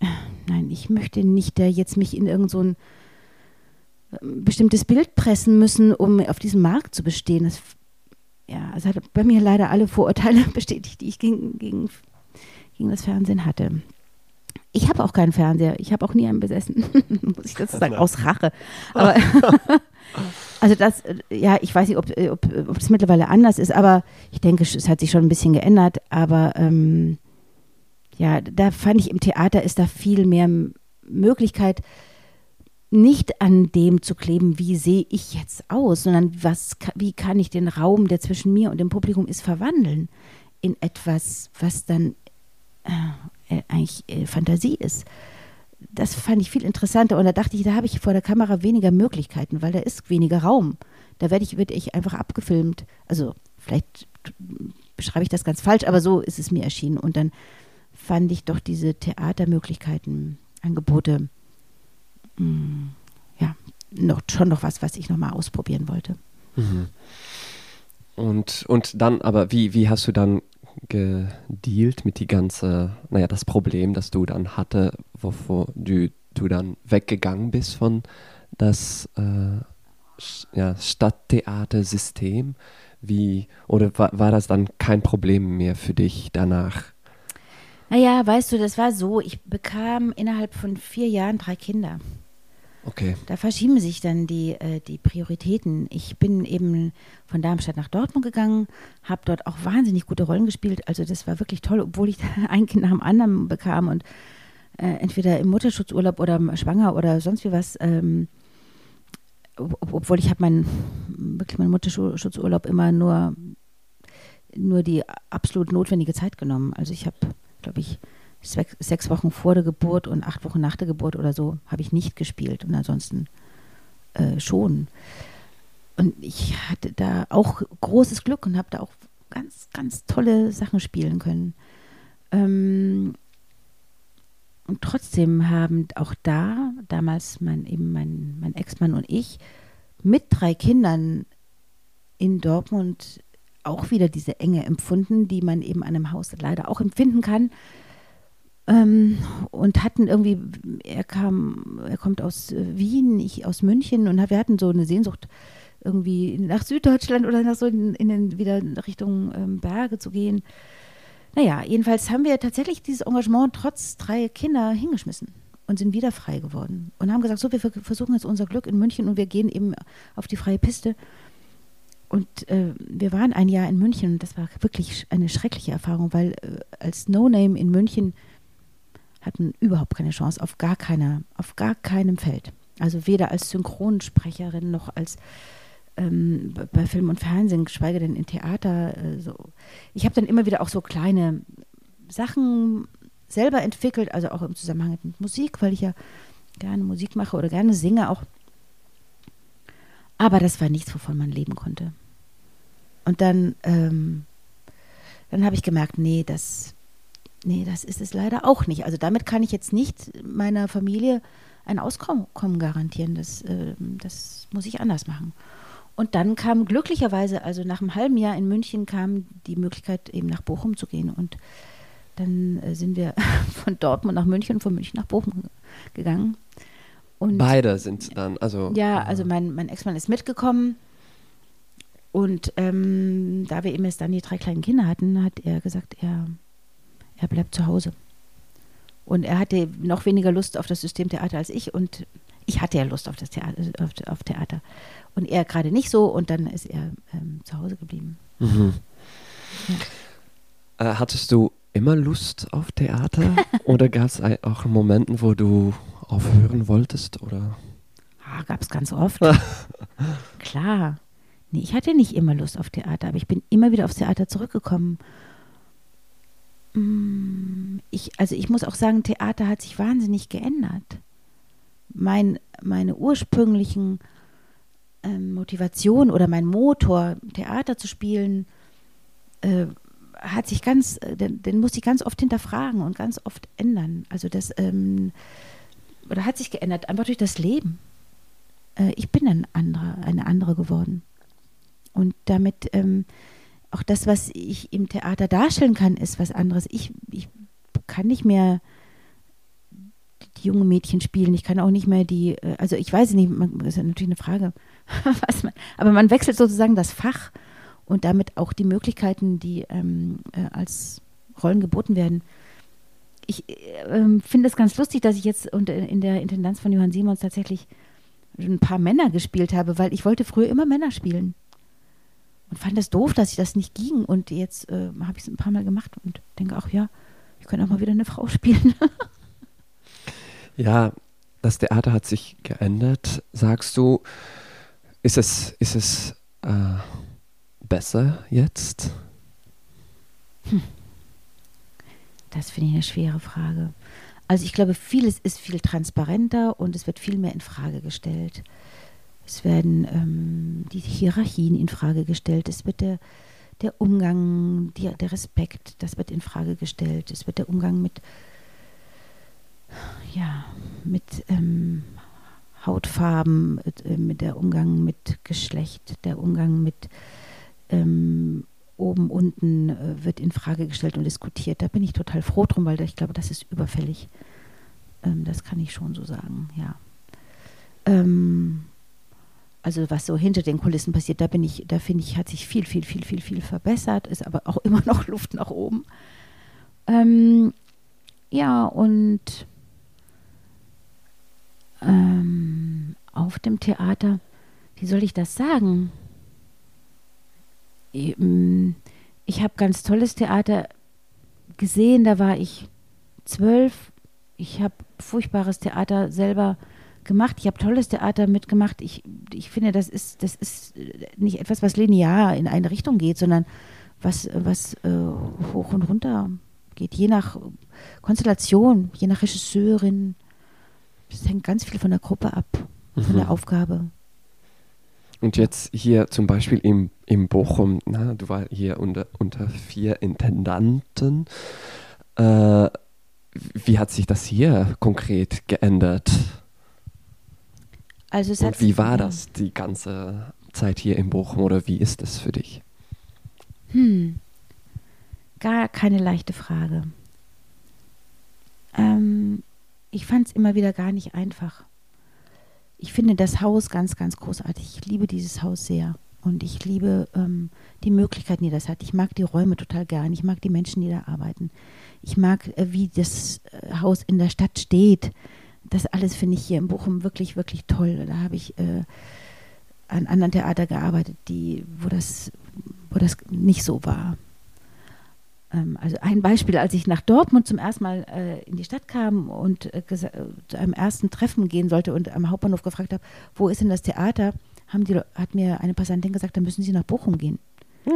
äh, nein, ich möchte nicht da jetzt mich in irgend so ähm, bestimmtes Bild pressen müssen, um auf diesem Markt zu bestehen. Das, ja, es hat bei mir leider alle Vorurteile bestätigt, die ich gegen, gegen, gegen das Fernsehen hatte. Ich habe auch keinen Fernseher. Ich habe auch nie einen besessen, muss ich dazu sagen, aus Rache. Aber also das, äh, ja, ich weiß nicht, ob, äh, ob, ob das mittlerweile anders ist, aber ich denke, es hat sich schon ein bisschen geändert. Aber ähm, ja, da fand ich im Theater ist da viel mehr Möglichkeit, nicht an dem zu kleben, wie sehe ich jetzt aus, sondern was, wie kann ich den Raum, der zwischen mir und dem Publikum ist, verwandeln in etwas, was dann äh, eigentlich äh, Fantasie ist. Das fand ich viel interessanter und da dachte ich, da habe ich vor der Kamera weniger Möglichkeiten, weil da ist weniger Raum. Da werde ich, werde ich einfach abgefilmt. Also vielleicht beschreibe ich das ganz falsch, aber so ist es mir erschienen. Und dann fand ich doch diese Theatermöglichkeiten, Angebote, mh, ja, noch, schon noch was, was ich nochmal ausprobieren wollte. Mhm. Und, und dann, aber wie, wie hast du dann gedealt mit die ganze, naja, das Problem, das du dann hatte, wovor du, du dann weggegangen bist von das äh, ja, Stadttheatersystem? Wie, oder war, war das dann kein Problem mehr für dich danach? Naja, weißt du, das war so, ich bekam innerhalb von vier Jahren drei Kinder. Okay. Da verschieben sich dann die, äh, die Prioritäten. Ich bin eben von Darmstadt nach Dortmund gegangen, habe dort auch wahnsinnig gute Rollen gespielt. Also das war wirklich toll, obwohl ich ein Kind nach dem anderen bekam und äh, entweder im Mutterschutzurlaub oder schwanger oder sonst wie was. Ähm, ob, obwohl ich habe meinen wirklich meinen Mutterschutzurlaub immer nur nur die absolut notwendige Zeit genommen. Also ich habe, glaube ich, sechs, Wochen vor der Geburt und acht Wochen nach der Geburt oder so habe ich nicht gespielt und ansonsten äh, schon. Und ich hatte da auch großes Glück und habe da auch ganz, ganz tolle Sachen spielen können. Ähm, und trotzdem haben auch da damals mein, eben mein, mein Ex-Mann und ich mit drei Kindern in Dortmund auch wieder diese Enge empfunden, die man eben an einem Haus leider auch empfinden kann. Ähm, und hatten irgendwie, er kam, er kommt aus äh, Wien, ich aus München und wir hatten so eine Sehnsucht, irgendwie nach Süddeutschland oder nach so in, in den, wieder Richtung ähm, Berge zu gehen. Naja, jedenfalls haben wir tatsächlich dieses Engagement trotz drei Kinder hingeschmissen und sind wieder frei geworden und haben gesagt, so, wir ver- versuchen jetzt unser Glück in München und wir gehen eben auf die freie Piste. Und äh, wir waren ein Jahr in München und das war wirklich eine schreckliche Erfahrung, weil äh, als No-Name in München hatten überhaupt keine Chance auf gar keiner, auf gar keinem Feld. Also weder als Synchronsprecherin noch als ähm, bei Film und Fernsehen, geschweige denn in Theater. Äh, so. Ich habe dann immer wieder auch so kleine Sachen selber entwickelt, also auch im Zusammenhang mit Musik, weil ich ja gerne Musik mache oder gerne singe auch. Aber das war nichts, wovon man leben konnte. Und dann, ähm, dann habe ich gemerkt, nee, das, nee, das ist es leider auch nicht. Also damit kann ich jetzt nicht meiner Familie ein Auskommen garantieren. Das, ähm, das muss ich anders machen. Und dann kam glücklicherweise, also nach einem halben Jahr in München, kam die Möglichkeit, eben nach Bochum zu gehen. Und dann äh, sind wir von Dortmund nach München und von München nach Bochum gegangen. Und Beide sind dann, also. ja, also mein, mein Ex-Mann ist mitgekommen. Und ähm, da wir eben erst dann die drei kleinen Kinder hatten, hat er gesagt, er, er bleibt zu Hause. Und er hatte noch weniger Lust auf das Systemtheater als ich. Und ich hatte ja Lust auf das Theater, auf, auf Theater. Und er gerade nicht so. Und dann ist er ähm, zu Hause geblieben. Mhm. Äh, hattest du immer Lust auf Theater? oder gab es auch Momente, wo du aufhören wolltest? Oder? Ah, gab es ganz oft. Klar. Nee, ich hatte nicht immer Lust auf Theater, aber ich bin immer wieder aufs Theater zurückgekommen. Mm, ich, also ich muss auch sagen, Theater hat sich wahnsinnig geändert. Mein, meine ursprünglichen ähm, Motivation oder mein Motor, Theater zu spielen, äh, hat sich ganz, äh, den, den muss ich ganz oft hinterfragen und ganz oft ändern. Also das, ähm, oder hat sich geändert, einfach durch das Leben. Äh, ich bin ein anderer, eine andere geworden. Und damit ähm, auch das, was ich im Theater darstellen kann, ist was anderes. Ich, ich kann nicht mehr die jungen Mädchen spielen. Ich kann auch nicht mehr die, äh, also ich weiß nicht, man, das ist natürlich eine Frage, man, aber man wechselt sozusagen das Fach und damit auch die Möglichkeiten, die ähm, äh, als Rollen geboten werden. Ich äh, finde es ganz lustig, dass ich jetzt in der Intendanz von Johann Simons tatsächlich ein paar Männer gespielt habe, weil ich wollte früher immer Männer spielen. Und fand es das doof, dass ich das nicht ging. Und jetzt äh, habe ich es ein paar Mal gemacht und denke auch, ja, ich könnte auch mal wieder eine Frau spielen. ja, das Theater hat sich geändert. Sagst du, ist es, ist es äh, besser jetzt? Hm. Das finde ich eine schwere Frage. Also ich glaube, vieles ist viel transparenter und es wird viel mehr in Frage gestellt. Es werden ähm, die Hierarchien in Frage gestellt. Es wird der, der Umgang, die, der Respekt, das wird in Frage gestellt. Es wird der Umgang mit, ja, mit ähm, Hautfarben, äh, mit der Umgang mit Geschlecht, der Umgang mit ähm, oben, unten äh, wird in Frage gestellt und diskutiert. Da bin ich total froh drum, weil ich glaube, das ist überfällig. Ähm, das kann ich schon so sagen, ja. Ähm, also was so hinter den Kulissen passiert, da bin ich, da finde ich, hat sich viel, viel, viel, viel, viel verbessert, ist aber auch immer noch Luft nach oben. Ähm, ja, und ähm, auf dem Theater, wie soll ich das sagen? Mm, ich habe ganz tolles Theater gesehen, da war ich zwölf. Ich habe furchtbares Theater selber gemacht. Ich habe tolles Theater mitgemacht. Ich, ich finde, das ist, das ist nicht etwas, was linear in eine Richtung geht, sondern was, was äh, hoch und runter geht, je nach Konstellation, je nach Regisseurin. Das hängt ganz viel von der Gruppe ab, von mhm. der Aufgabe. Und jetzt hier zum Beispiel im, im Bochum, na, du warst hier unter, unter vier Intendanten. Äh, wie hat sich das hier konkret geändert? Also es Und wie war das die ganze Zeit hier in Bochum oder wie ist es für dich? Hm, gar keine leichte Frage. Ähm, ich fand es immer wieder gar nicht einfach ich finde das Haus ganz, ganz großartig. Ich liebe dieses Haus sehr. Und ich liebe ähm, die Möglichkeiten, die das hat. Ich mag die Räume total gern. Ich mag die Menschen, die da arbeiten. Ich mag, äh, wie das äh, Haus in der Stadt steht. Das alles finde ich hier in Bochum wirklich, wirklich toll. Da habe ich äh, an anderen Theater gearbeitet, die, wo, das, wo das nicht so war. Ähm, also ein Beispiel, als ich nach Dortmund zum ersten Mal äh, in die Stadt kam und äh, zu einem ersten Treffen gehen sollte und am Hauptbahnhof gefragt habe, wo ist denn das Theater, haben die, hat mir eine Passantin gesagt, da müssen Sie nach Bochum gehen.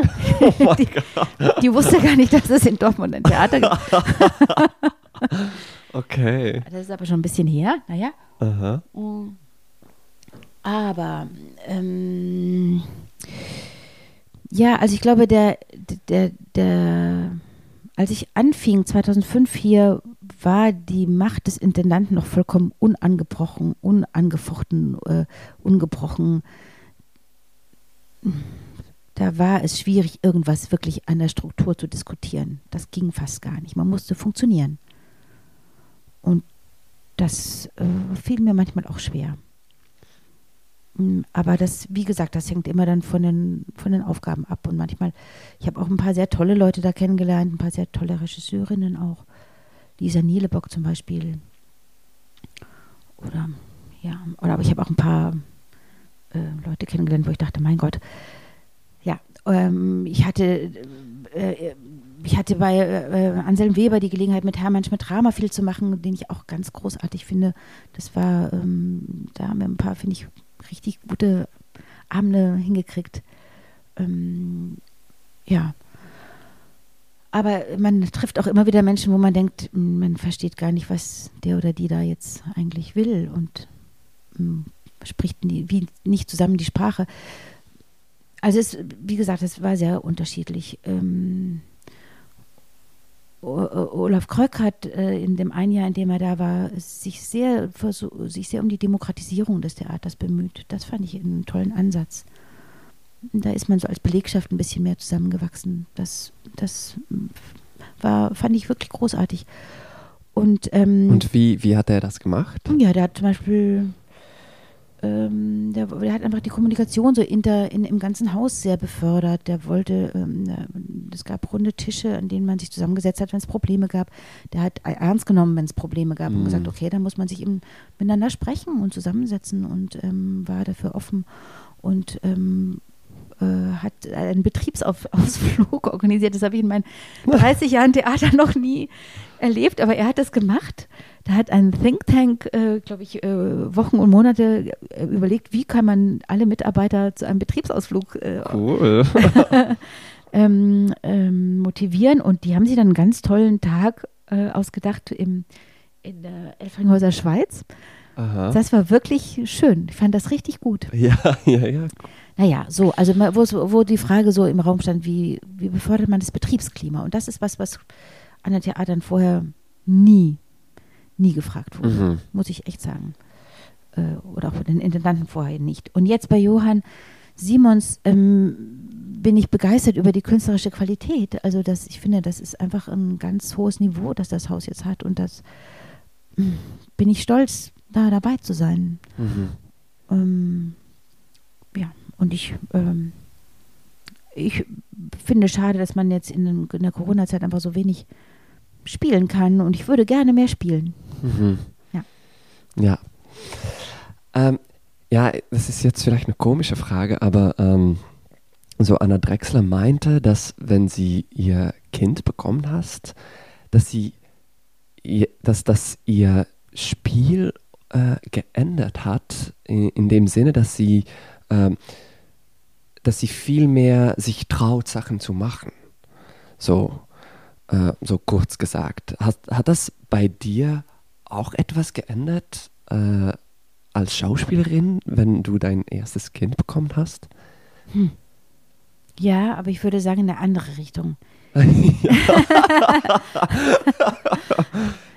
Oh die, die, wusste gar nicht, dass es in Dortmund ein Theater gibt. okay. Das ist aber schon ein bisschen her, naja. Aha. Mm. Aber ähm, ja, also ich glaube, der, der, der, als ich anfing 2005 hier, war die Macht des Intendanten noch vollkommen unangebrochen, unangefochten, äh, ungebrochen. Da war es schwierig, irgendwas wirklich an der Struktur zu diskutieren. Das ging fast gar nicht. Man musste funktionieren. Und das äh, fiel mir manchmal auch schwer. Mm, aber das, wie gesagt, das hängt immer dann von den, von den Aufgaben ab. Und manchmal, ich habe auch ein paar sehr tolle Leute da kennengelernt, ein paar sehr tolle Regisseurinnen auch. Lisa Nielebock zum Beispiel. Oder, ja, oder aber ich habe auch ein paar äh, Leute kennengelernt, wo ich dachte, mein Gott. Ja, ähm, ich hatte äh, ich hatte bei äh, Anselm Weber die Gelegenheit, mit Hermann Schmidt-Rama viel zu machen, den ich auch ganz großartig finde. Das war, ähm, da haben wir ein paar, finde ich, richtig gute Abende hingekriegt. Ähm, ja. Aber man trifft auch immer wieder Menschen, wo man denkt, hm, man versteht gar nicht, was der oder die da jetzt eigentlich will und mh, hm, spricht nie, wie nicht zusammen die Sprache. Also es, wie gesagt, es war sehr unterschiedlich. Ähm, Olaf Kreuk hat äh, in dem einen Jahr, in dem er da war, sich sehr, sich sehr um die Demokratisierung des Theaters bemüht. Das fand ich einen tollen Ansatz. Da ist man so als Belegschaft ein bisschen mehr zusammengewachsen. Das, das war, fand ich wirklich großartig. Und, ähm, Und wie, wie hat er das gemacht? Ja, der hat zum Beispiel ähm, der, der, hat einfach die Kommunikation so inter, in, im ganzen Haus sehr befördert. Der wollte, ähm, es gab runde Tische, an denen man sich zusammengesetzt hat, wenn es Probleme gab. Der hat ernst genommen, wenn es Probleme gab mhm. und gesagt, okay, dann muss man sich eben miteinander sprechen und zusammensetzen und ähm, war dafür offen und ähm, äh, hat einen Betriebsausflug organisiert. Das habe ich in meinen 30 Jahren Theater noch nie erlebt, aber er hat das gemacht. Da hat ein Think Tank, äh, glaube ich, äh, Wochen und Monate äh, überlegt, wie kann man alle Mitarbeiter zu einem Betriebsausflug äh, cool. ähm, ähm, motivieren. Und die haben sich dann einen ganz tollen Tag äh, ausgedacht im, in der Elfringhäuser Schweiz. Aha. Das war wirklich schön. Ich fand das richtig gut. Ja, ja, ja. Naja, so, also wo, wo die Frage so im Raum stand, wie, wie befördert man das Betriebsklima? Und das ist was, was an den Theatern vorher nie nie gefragt wurde, mhm. muss ich echt sagen. Äh, oder auch den Intendanten vorher nicht. Und jetzt bei Johann Simons ähm, bin ich begeistert über die künstlerische Qualität. Also das, ich finde, das ist einfach ein ganz hohes Niveau, das das Haus jetzt hat. Und das mh, hm, bin ich stolz, da dabei zu sein. Mhm. Ähm, ja, und ich, ähm, ich finde schade, dass man jetzt in, in der Corona-Zeit einfach so wenig spielen kann. Und ich würde gerne mehr spielen. Mhm. Ja. Ja. Ähm, ja, das ist jetzt vielleicht eine komische Frage, aber ähm, so Anna Drechsler meinte, dass wenn sie ihr Kind bekommen hast, dass sie dass das ihr Spiel äh, geändert hat, in, in, dem Sinne, dass sie, äh, dass sie viel mehr sich traut, Sachen zu machen. So, äh, so kurz gesagt. Hat, hat das bei dir auch etwas geändert äh, als Schauspielerin, wenn du dein erstes Kind bekommen hast? Hm. Ja, aber ich würde sagen in eine andere Richtung.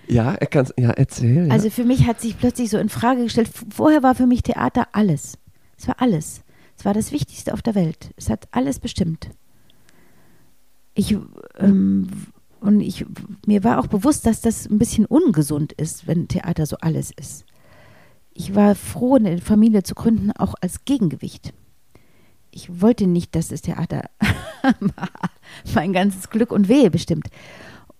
ja, er kann ja erzählen. Also für mich hat sich plötzlich so in Frage gestellt. Vorher war für mich Theater alles. Es war alles. Es war das Wichtigste auf der Welt. Es hat alles bestimmt. Ich ähm, und ich, mir war auch bewusst, dass das ein bisschen ungesund ist, wenn Theater so alles ist. Ich war froh, eine Familie zu gründen, auch als Gegengewicht. Ich wollte nicht, dass das Theater mein ganzes Glück und Wehe bestimmt.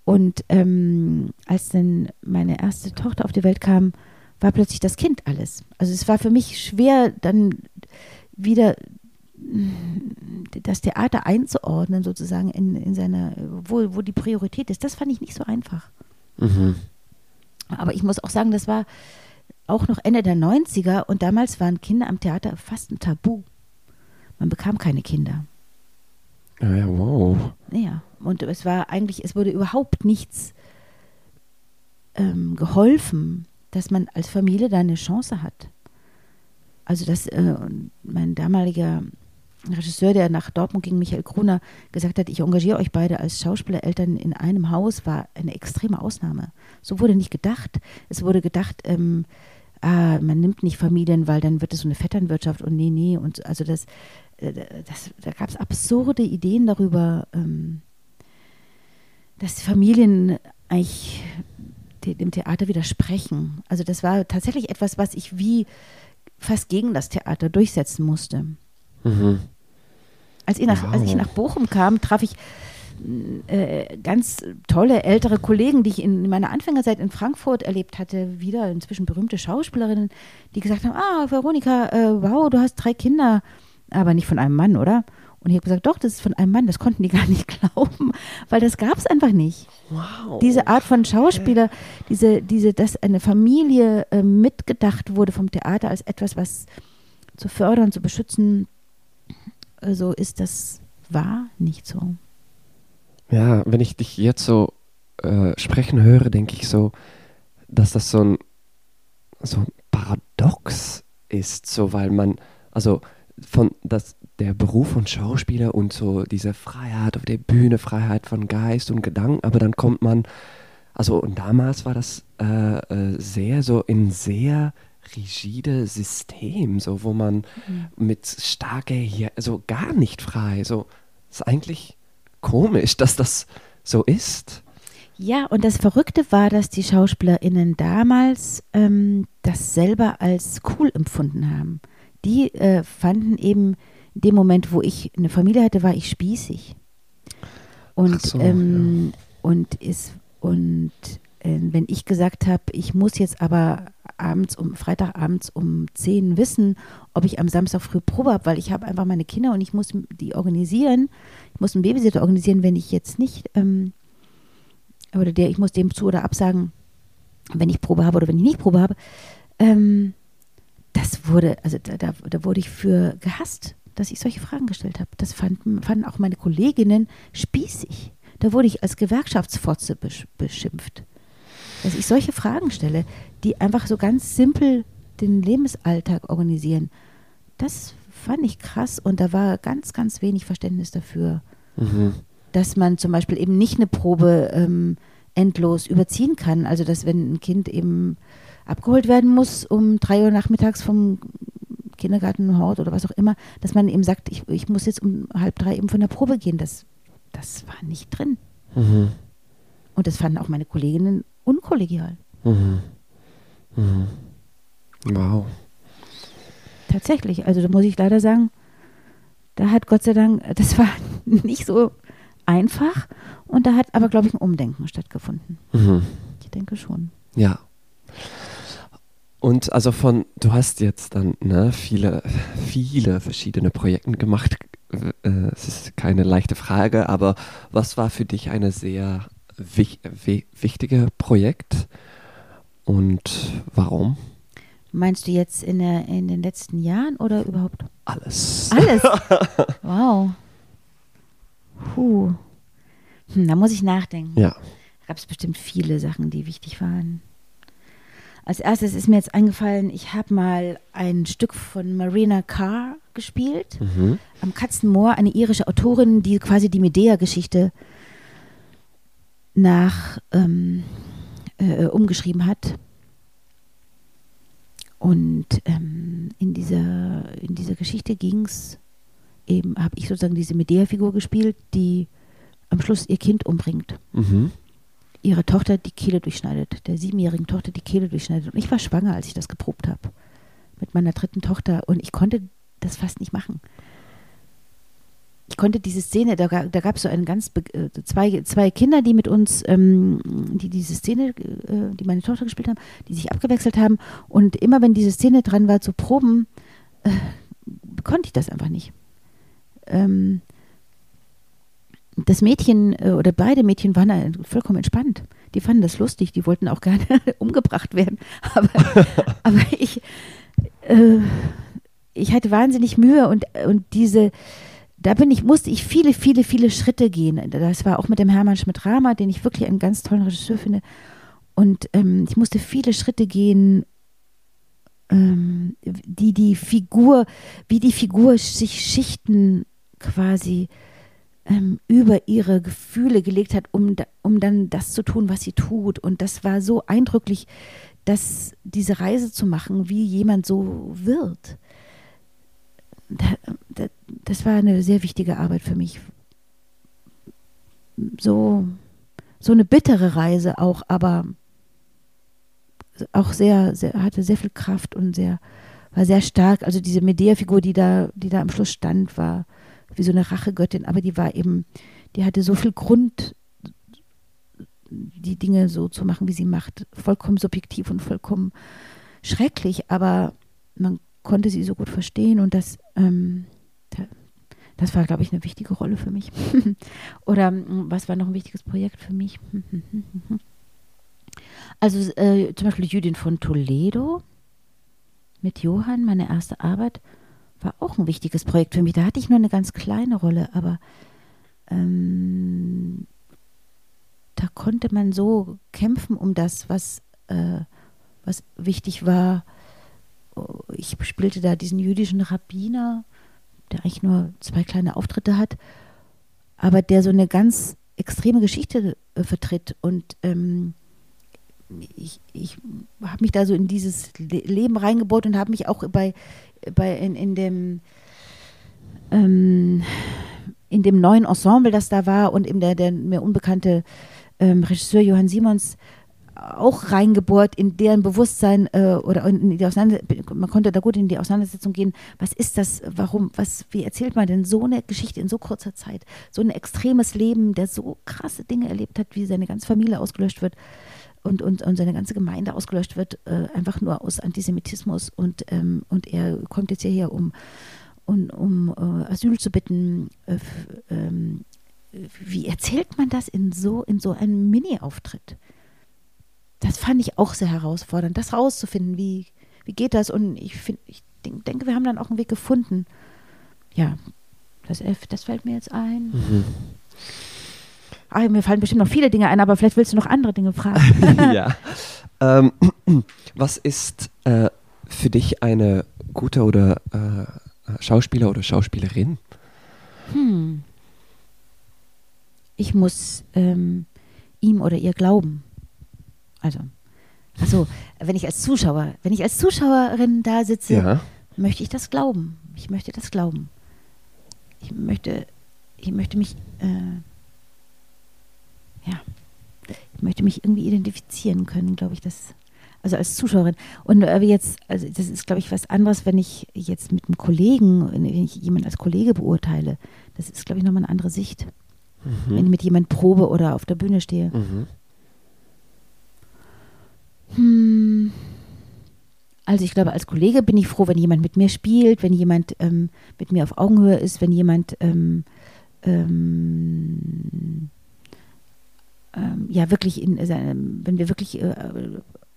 Und ähm, als dann meine erste Tochter auf die Welt kam, war plötzlich das Kind alles. Also es war für mich schwer, dann wieder das Theater einzuordnen, sozusagen in, in seiner, wo, wo die Priorität ist, das fand ich nicht so einfach. Mhm. Aber ich muss auch sagen, das war auch noch Ende der 90er und damals waren Kinder am Theater fast ein Tabu. Man bekam keine Kinder. Ja, ja wow. Ja, und es war eigentlich, es wurde überhaupt nichts ähm, geholfen, dass man als Familie da eine Chance hat. Also, dass äh, mein damaliger Regisseur, der nach Dortmund gegen Michael Gruner gesagt hat, ich engagiere euch beide als Schauspielereltern in einem Haus, war eine extreme Ausnahme. So wurde nicht gedacht. Es wurde gedacht, ähm, ah, man nimmt nicht Familien, weil dann wird es so eine Vetternwirtschaft und nee, nee. Und also das, äh, das da gab es absurde Ideen darüber, ähm, dass Familien eigentlich dem Theater widersprechen. Also das war tatsächlich etwas, was ich wie fast gegen das Theater durchsetzen musste. Mhm. Als, ich nach, wow. als ich nach Bochum kam, traf ich äh, ganz tolle ältere Kollegen, die ich in meiner Anfängerzeit in Frankfurt erlebt hatte, wieder inzwischen berühmte Schauspielerinnen, die gesagt haben, ah, Veronika, äh, wow, du hast drei Kinder, aber nicht von einem Mann, oder? Und ich habe gesagt, doch, das ist von einem Mann. Das konnten die gar nicht glauben, weil das gab es einfach nicht. Wow. Diese Art von Schauspieler, diese, diese, dass eine Familie äh, mitgedacht wurde vom Theater als etwas, was zu fördern, zu beschützen, äh, so ist das war nicht so. Ja, wenn ich dich jetzt so äh, sprechen höre, denke ich so, dass das so ein, so ein Paradox ist, so weil man, also von das, der Beruf von Schauspieler und so diese Freiheit auf der Bühne, Freiheit von Geist und Gedanken, aber dann kommt man, also und damals war das äh, äh, sehr so in sehr rigide System, so wo man mhm. mit starker hier, also gar nicht frei, so ist eigentlich komisch, dass das so ist. Ja, und das Verrückte war, dass die SchauspielerInnen damals ähm, das selber als cool empfunden haben. Die äh, fanden eben in dem Moment, wo ich eine Familie hatte, war ich spießig. Und, so, ähm, ja. und, ist, und äh, wenn ich gesagt habe, ich muss jetzt aber abends um Freitagabends um 10 wissen, ob ich am Samstag früh Probe habe, weil ich habe einfach meine Kinder und ich muss die organisieren. Ich muss einen Babysitter organisieren, wenn ich jetzt nicht ähm, oder der, ich muss dem zu oder absagen, wenn ich Probe habe oder wenn ich nicht Probe habe. Ähm, das wurde, also da, da, da, wurde ich für gehasst, dass ich solche Fragen gestellt habe. Das fanden, fanden auch meine Kolleginnen spießig. Da wurde ich als Gewerkschaftsfotze beschimpft dass ich solche Fragen stelle, die einfach so ganz simpel den Lebensalltag organisieren. Das fand ich krass und da war ganz, ganz wenig Verständnis dafür, mhm. dass man zum Beispiel eben nicht eine Probe ähm, endlos überziehen kann. Also dass wenn ein Kind eben abgeholt werden muss um drei Uhr nachmittags vom Kindergartenhort oder was auch immer, dass man eben sagt, ich, ich muss jetzt um halb drei eben von der Probe gehen. Das, das war nicht drin. Mhm. Und das fanden auch meine Kolleginnen unkollegial. Mhm. Mhm. Wow. Tatsächlich, also da muss ich leider sagen, da hat Gott sei Dank, das war nicht so einfach und da hat aber, glaube ich, ein Umdenken stattgefunden. Mhm. Ich denke schon. Ja. Und also von, du hast jetzt dann ne, viele, viele verschiedene Projekte gemacht. Äh, es ist keine leichte Frage, aber was war für dich eine sehr wich, wichtige Projekt und warum? Meinst du jetzt in, der, in den letzten Jahren oder überhaupt? Alles. Alles? wow. Puh. Hm, da muss ich nachdenken. Ja. Gab es bestimmt viele Sachen, die wichtig waren. Als erstes ist mir jetzt eingefallen, ich habe mal ein Stück von Marina Carr gespielt, mhm. am Katzenmoor, eine irische Autorin, die quasi die Medea-Geschichte nach ähm, äh, umgeschrieben hat. Und ähm, in, dieser, in dieser Geschichte ging es eben, habe ich sozusagen diese Medea-Figur gespielt, die am Schluss ihr Kind umbringt. Mhm. Ihre Tochter die Kehle durchschneidet, der siebenjährigen Tochter die Kehle durchschneidet. Und ich war schwanger, als ich das geprobt habe. Mit meiner dritten Tochter. Und ich konnte das fast nicht machen ich konnte diese Szene, da, da gab es so einen ganz, äh, zwei, zwei Kinder, die mit uns, ähm, die diese Szene, äh, die meine Tochter gespielt haben, die sich abgewechselt haben. Und immer wenn diese Szene dran war zu proben, äh, konnte ich das einfach nicht. Ähm, das Mädchen äh, oder beide Mädchen waren vollkommen entspannt. Die fanden das lustig, die wollten auch gerne umgebracht werden. Aber, aber ich, äh, ich hatte wahnsinnig Mühe und, und diese da bin ich, musste ich viele, viele, viele Schritte gehen. Das war auch mit dem Hermann Schmidt-Rama, den ich wirklich einen ganz tollen Regisseur finde. Und ähm, ich musste viele Schritte gehen, ähm, die die Figur, wie die Figur sich Schichten quasi ähm, über ihre Gefühle gelegt hat, um, um dann das zu tun, was sie tut. Und das war so eindrücklich, dass diese Reise zu machen, wie jemand so wird das war eine sehr wichtige Arbeit für mich. So, so eine bittere Reise auch, aber auch sehr, sehr, hatte sehr viel Kraft und sehr, war sehr stark. Also diese Medea-Figur, die da, die da am Schluss stand, war wie so eine Rachegöttin, aber die war eben, die hatte so viel Grund, die Dinge so zu machen, wie sie macht. Vollkommen subjektiv und vollkommen schrecklich, aber man konnte sie so gut verstehen und das, ähm, Das war, glaube ich, eine wichtige Rolle für mich. Oder hm, was war noch ein wichtiges Projekt für mich? also äh, zum Beispiel Judin von Toledo mit Johann, meine erste Arbeit, war auch ein wichtiges Projekt für mich. Da hatte ich nur eine ganz kleine Rolle, aber ähm, da konnte man so kämpfen um das, was, äh, was wichtig war. Ich spielte da diesen jüdischen Rabbiner, der eigentlich nur zwei kleine Auftritte hat, aber der so eine ganz extreme Geschichte äh, vertritt. Und ähm, ich, ich habe mich da so in dieses Leben reingebaut und habe mich auch bei, bei in, in dem ähm, in dem neuen Ensemble, das da war und eben der, der mir unbekannte ähm, Regisseur Johann Simons auch reingebohrt in deren Bewusstsein äh, oder in die Auseinandersetzung, man konnte da gut in die Auseinandersetzung gehen, was ist das, warum, was, wie erzählt man denn so eine Geschichte in so kurzer Zeit, so ein extremes Leben, der so krasse Dinge erlebt hat, wie seine ganze Familie ausgelöscht wird und, und, und seine ganze Gemeinde ausgelöscht wird, äh, einfach nur aus Antisemitismus und, ähm, und er kommt jetzt hierher, um, um, um äh, Asyl zu bitten, äh, ähm, wie erzählt man das in so, in so einem Mini-Auftritt? Das fand ich auch sehr herausfordernd, das rauszufinden, wie, wie geht das? Und ich, find, ich denke, wir haben dann auch einen Weg gefunden. Ja, das, das fällt mir jetzt ein. Mhm. Ach, mir fallen bestimmt noch viele Dinge ein, aber vielleicht willst du noch andere Dinge fragen. ja. Ähm, was ist äh, für dich eine gute oder äh, Schauspieler oder Schauspielerin? Hm ich muss ähm, ihm oder ihr glauben. Also, also, wenn ich als Zuschauer, wenn ich als Zuschauerin da sitze, ja. möchte ich das glauben. Ich möchte das glauben. Ich möchte, ich möchte mich, äh, ja, ich möchte mich irgendwie identifizieren können, glaube ich, das. Also als Zuschauerin. Und äh, jetzt, also das ist, glaube ich, was anderes, wenn ich jetzt mit einem Kollegen, wenn ich jemanden als Kollege beurteile. Das ist, glaube ich, nochmal eine andere Sicht mhm. wenn ich mit jemand probe oder auf der Bühne stehe. Mhm. Hm. Also ich glaube, als Kollege bin ich froh, wenn jemand mit mir spielt, wenn jemand ähm, mit mir auf Augenhöhe ist, wenn jemand ähm, ähm, ähm ja wirklich in seinem, wenn wir wirklich äh,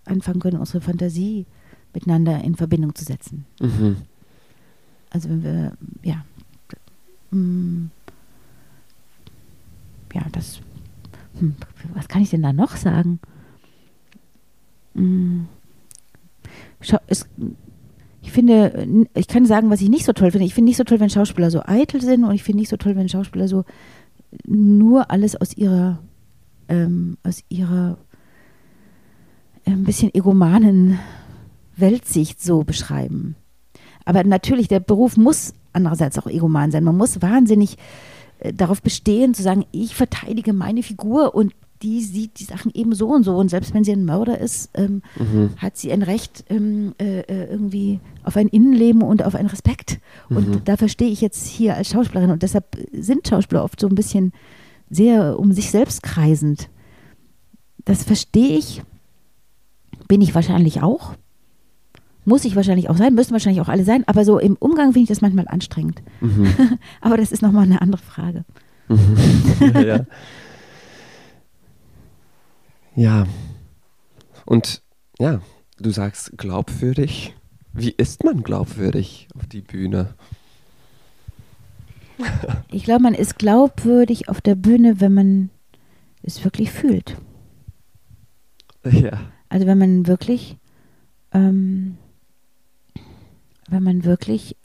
anfangen können, unsere Fantasie miteinander in Verbindung zu setzen. Mhm. Also wenn wir, ja, mh, hm ja, das, hm, was kann ich denn da noch sagen? Es, ich finde, ich kann sagen, was ich nicht so toll finde. Ich finde nicht so toll, wenn Schauspieler so eitel sind und ich finde nicht so toll, wenn Schauspieler so nur alles aus ihrer, ähm, aus ihrer äh, ein bisschen egomanen Weltsicht so beschreiben. Aber natürlich, der Beruf muss andererseits auch egoman sein. Man muss wahnsinnig äh, darauf bestehen, zu sagen, ich verteidige meine Figur und die sieht die Sachen eben so und so. Und selbst wenn sie ein Mörder ist, ähm, mhm. hat sie ein Recht ähm, äh, äh irgendwie auf ein Innenleben und auf einen Respekt. Mhm. Und da verstehe ich jetzt hier als Schauspielerin. Und deshalb sind Schauspieler oft so ein bisschen sehr um sich selbst kreisend. Das verstehe ich, bin ich wahrscheinlich auch. Muss ich wahrscheinlich auch sein, müssen wahrscheinlich auch alle sein, aber so im Umgang finde ich das manchmal anstrengend. Mhm. aber das ist nochmal eine andere Frage. Mhm. ja. Ja. Und ja, du sagst glaubwürdig. Wie ist man glaubwürdig auf die Bühne? ich glaube, man ist glaubwürdig auf der Bühne, wenn man es wirklich fühlt. Ja. Also wenn man wirklich ähm, wenn man wirklich,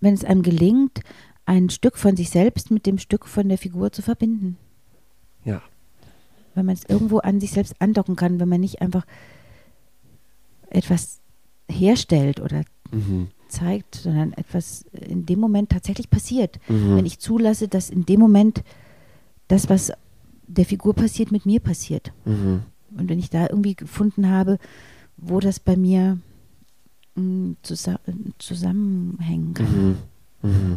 wenn es einem gelingt, ein Stück von sich selbst mit dem Stück von der Figur zu verbinden. Ja. Wenn man es irgendwo an sich selbst andocken kann, wenn man nicht einfach etwas herstellt oder mhm. zeigt, sondern etwas in dem Moment tatsächlich passiert. Mhm. Wenn ich zulasse, dass in dem Moment das, was der Figur passiert, mit mir passiert. Mhm. Und wenn ich da irgendwie gefunden habe, wo das bei mir zusammenhängen kann. Mhm. Mhm.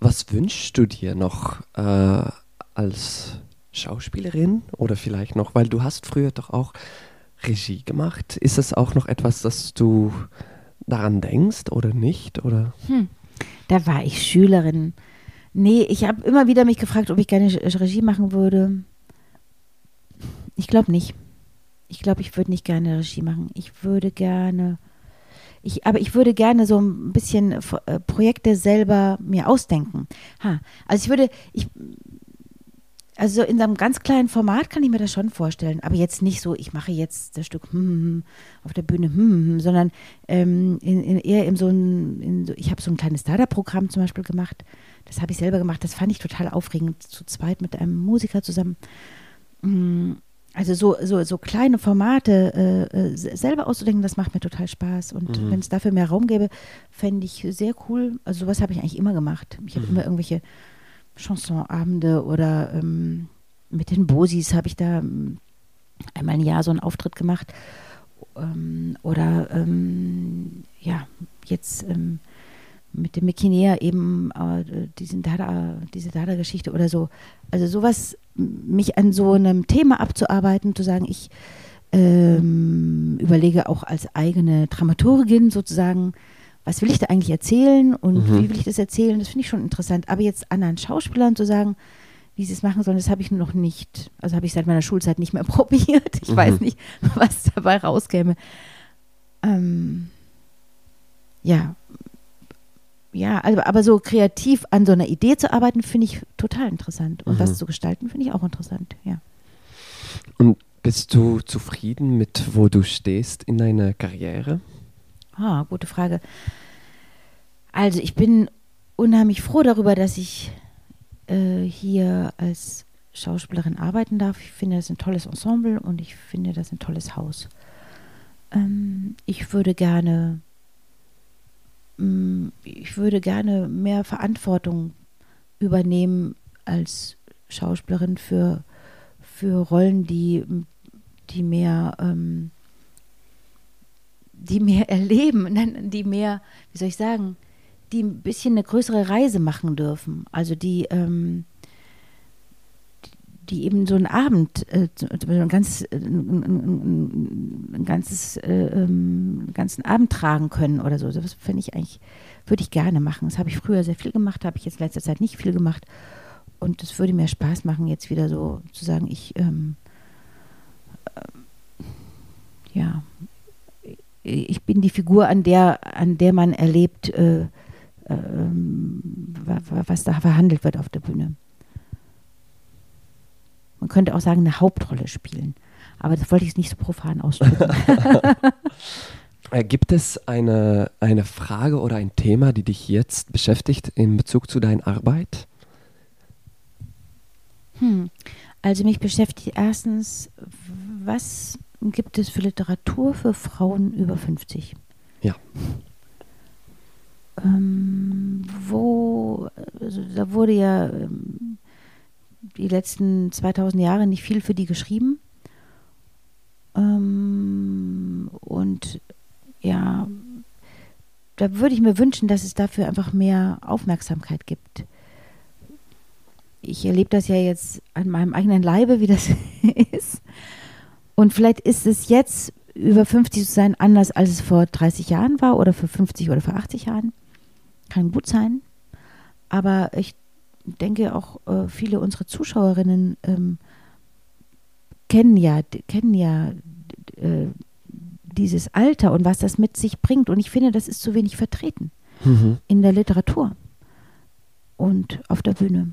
Was wünschst du dir noch äh, als Schauspielerin oder vielleicht noch, weil du hast früher doch auch Regie gemacht. Ist das auch noch etwas, das du daran denkst oder nicht? Oder? Hm. Da war ich Schülerin. Nee, ich habe immer wieder mich gefragt, ob ich gerne Regie machen würde. Ich glaube nicht. Ich glaube, ich würde nicht gerne Regie machen. Ich würde gerne, ich, aber ich würde gerne so ein bisschen äh, Projekte selber mir ausdenken. Ha, also ich würde, ich, also in einem ganz kleinen Format kann ich mir das schon vorstellen, aber jetzt nicht so, ich mache jetzt das Stück hm, hm, hm auf der Bühne, hm, hm, hm sondern ähm, in, in, eher in so ein, in so, ich habe so ein kleines Startup-Programm zum Beispiel gemacht. Das habe ich selber gemacht. Das fand ich total aufregend, zu zweit mit einem Musiker zusammen. Also so, so, so kleine Formate äh, äh selber auszudenken, das macht mir total Spaß. Und mhm. wenn es dafür mehr Raum gäbe, fände ich sehr cool. Also sowas habe ich eigentlich immer gemacht. Ich habe mhm. immer irgendwelche Chansonabende oder ähm, mit den Bosis habe ich da ähm, einmal ein Jahr so einen Auftritt gemacht. Ähm, oder ähm, ja, jetzt mit dem Mekinea eben äh, diesen Dada, diese Dada-Geschichte oder so. Also sowas, mich an so einem Thema abzuarbeiten, zu sagen, ich ähm, überlege auch als eigene Dramaturgin sozusagen, was will ich da eigentlich erzählen und mhm. wie will ich das erzählen, das finde ich schon interessant. Aber jetzt anderen Schauspielern zu sagen, wie sie es machen sollen, das habe ich noch nicht, also habe ich seit meiner Schulzeit nicht mehr probiert. Ich mhm. weiß nicht, was dabei rauskäme. Ähm, ja, ja, also, aber so kreativ an so einer Idee zu arbeiten, finde ich total interessant. Und mhm. was zu gestalten, finde ich auch interessant, ja. Und bist du zufrieden mit, wo du stehst in deiner Karriere? Ah, gute Frage. Also ich bin unheimlich froh darüber, dass ich äh, hier als Schauspielerin arbeiten darf. Ich finde das ein tolles Ensemble und ich finde das ein tolles Haus. Ähm, ich würde gerne, mh, mm, ich würde gerne mehr Verantwortung übernehmen als Schauspielerin für, für Rollen, die, die mehr ähm, die mehr erleben, die mehr, wie soll ich sagen, die ein bisschen eine größere Reise machen dürfen. Also die, ähm, die eben so einen Abend, äh, ein, ganz, äh, ein, ganzes, äh, ähm, einen ganzen Abend tragen können oder so. Das finde ich eigentlich, würde ich gerne machen. Das habe ich früher sehr viel gemacht, habe ich jetzt in letzter Zeit nicht viel gemacht. Und es würde mir Spaß machen, jetzt wieder so zu sagen, ich, ähm, äh, ja, ich bin die Figur, an der, an der man erlebt, äh, äh, was da verhandelt wird auf der Bühne. Man könnte auch sagen, eine Hauptrolle spielen. Aber das wollte ich nicht so profan ausdrücken. Äh, gibt es eine, eine Frage oder ein Thema, die dich jetzt beschäftigt in Bezug zu deiner Arbeit? Hm. Also mich beschäftigt erstens, was gibt es für Literatur für Frauen über 50? Ja. Ähm, wo, also da wurde ja ähm, die letzten 2000 Jahre nicht viel für die geschrieben. Ähm, und ja, da würde ich mir wünschen, dass es dafür einfach mehr Aufmerksamkeit gibt. Ich erlebe das ja jetzt an meinem eigenen Leibe, wie das ist. Und vielleicht ist es jetzt über 50 zu sein anders, als es vor 30 Jahren war oder für 50 oder für 80 Jahren. Kann gut sein. Aber ich denke auch äh, viele unserer Zuschauerinnen ähm, kennen ja, kennen ja äh, dieses Alter und was das mit sich bringt. Und ich finde, das ist zu wenig vertreten mhm. in der Literatur und auf der Bühne.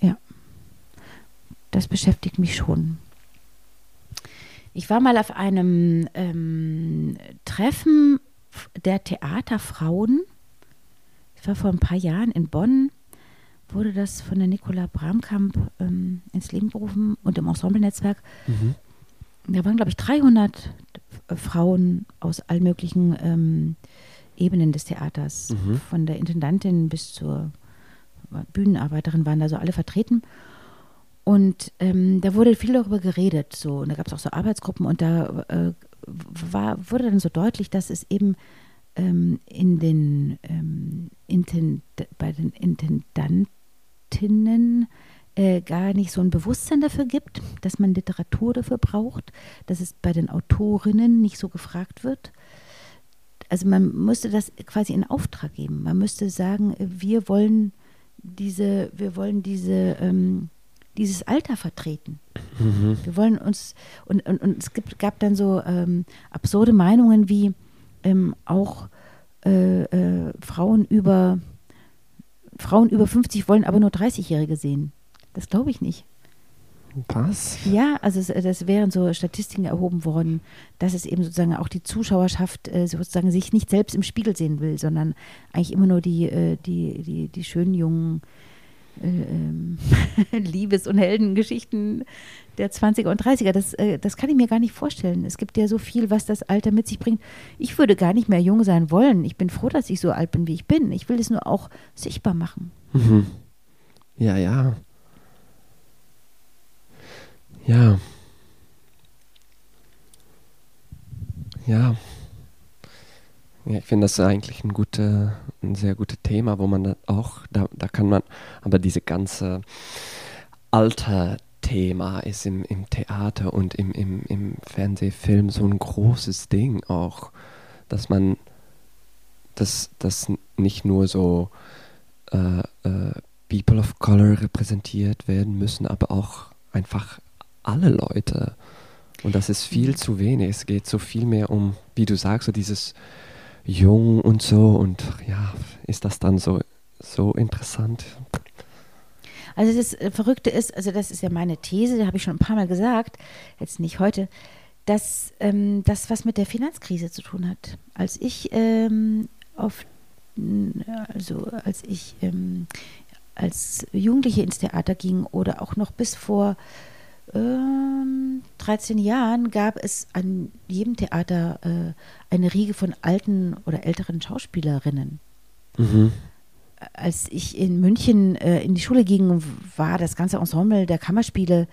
Ja, das beschäftigt mich schon. Ich war mal auf einem ähm, Treffen der Theaterfrauen. Ich war vor ein paar Jahren in Bonn, wurde das von der Nicola Bramkamp ähm, ins Leben gerufen und im Ensemble-Netzwerk. Mhm. Da waren, glaube ich, 300 Frauen aus allen möglichen ähm, Ebenen des Theaters. Mhm. Von der Intendantin bis zur Bühnenarbeiterin waren da so alle vertreten. Und ähm, da wurde viel darüber geredet, so und da gab es auch so Arbeitsgruppen und da äh, war, wurde dann so deutlich, dass es eben ähm, in den ähm, Intend bei den Intendantinnen äh, gar nicht so ein Bewusstsein dafür gibt, dass man Literatur dafür braucht, dass es bei den Autorinnen nicht so gefragt wird. also man müsste das quasi in Auftrag geben. Man müsste sagen, wir wollen diese, wir wollen diese, ähm, dieses Alter vertreten. Mhm. Wir wollen uns, und, und, und es gibt, gab dann so ähm, absurde Meinungen wie ähm, auch äh, äh, Frauen über Frauen über 50 wollen aber nur 30-Jährige sehen. Das glaube ich nicht. Was? Ja, also es, das wären so Statistiken erhoben worden, dass es eben sozusagen auch die Zuschauerschaft äh, sozusagen sich nicht selbst im Spiegel sehen will, sondern eigentlich immer nur die, äh, die, die, die schönen jungen äh, ähm, Liebes- und Heldengeschichten der 20er und 30er. Das, äh, das kann ich mir gar nicht vorstellen. Es gibt ja so viel, was das Alter mit sich bringt. Ich würde gar nicht mehr jung sein wollen. Ich bin froh, dass ich so alt bin, wie ich bin. Ich will es nur auch sichtbar machen. Mhm. Ja, ja. Ja. Ja. Ja, ich finde das eigentlich ein, gute, ein sehr gutes Thema, wo man auch, da, da kann man, aber diese ganze Alter-Thema ist im, im Theater und im, im, im Fernsehfilm so ein großes Ding auch, dass man, dass das nicht nur so äh, äh, People of Color repräsentiert werden müssen, aber auch einfach alle Leute. Und das ist viel zu wenig. Es geht so viel mehr um, wie du sagst, so dieses Jung und so. Und ja, ist das dann so, so interessant? Also das Verrückte ist, also das ist ja meine These, da habe ich schon ein paar Mal gesagt, jetzt nicht heute, dass ähm, das was mit der Finanzkrise zu tun hat. Als ich ähm, auf, also als ich ähm, als Jugendliche ins Theater ging oder auch noch bis vor ähm, 13 Jahren gab es an jedem Theater äh, eine Riege von alten oder älteren Schauspielerinnen. Mhm. Als ich in München äh, in die Schule ging, war das ganze Ensemble der Kammerspiele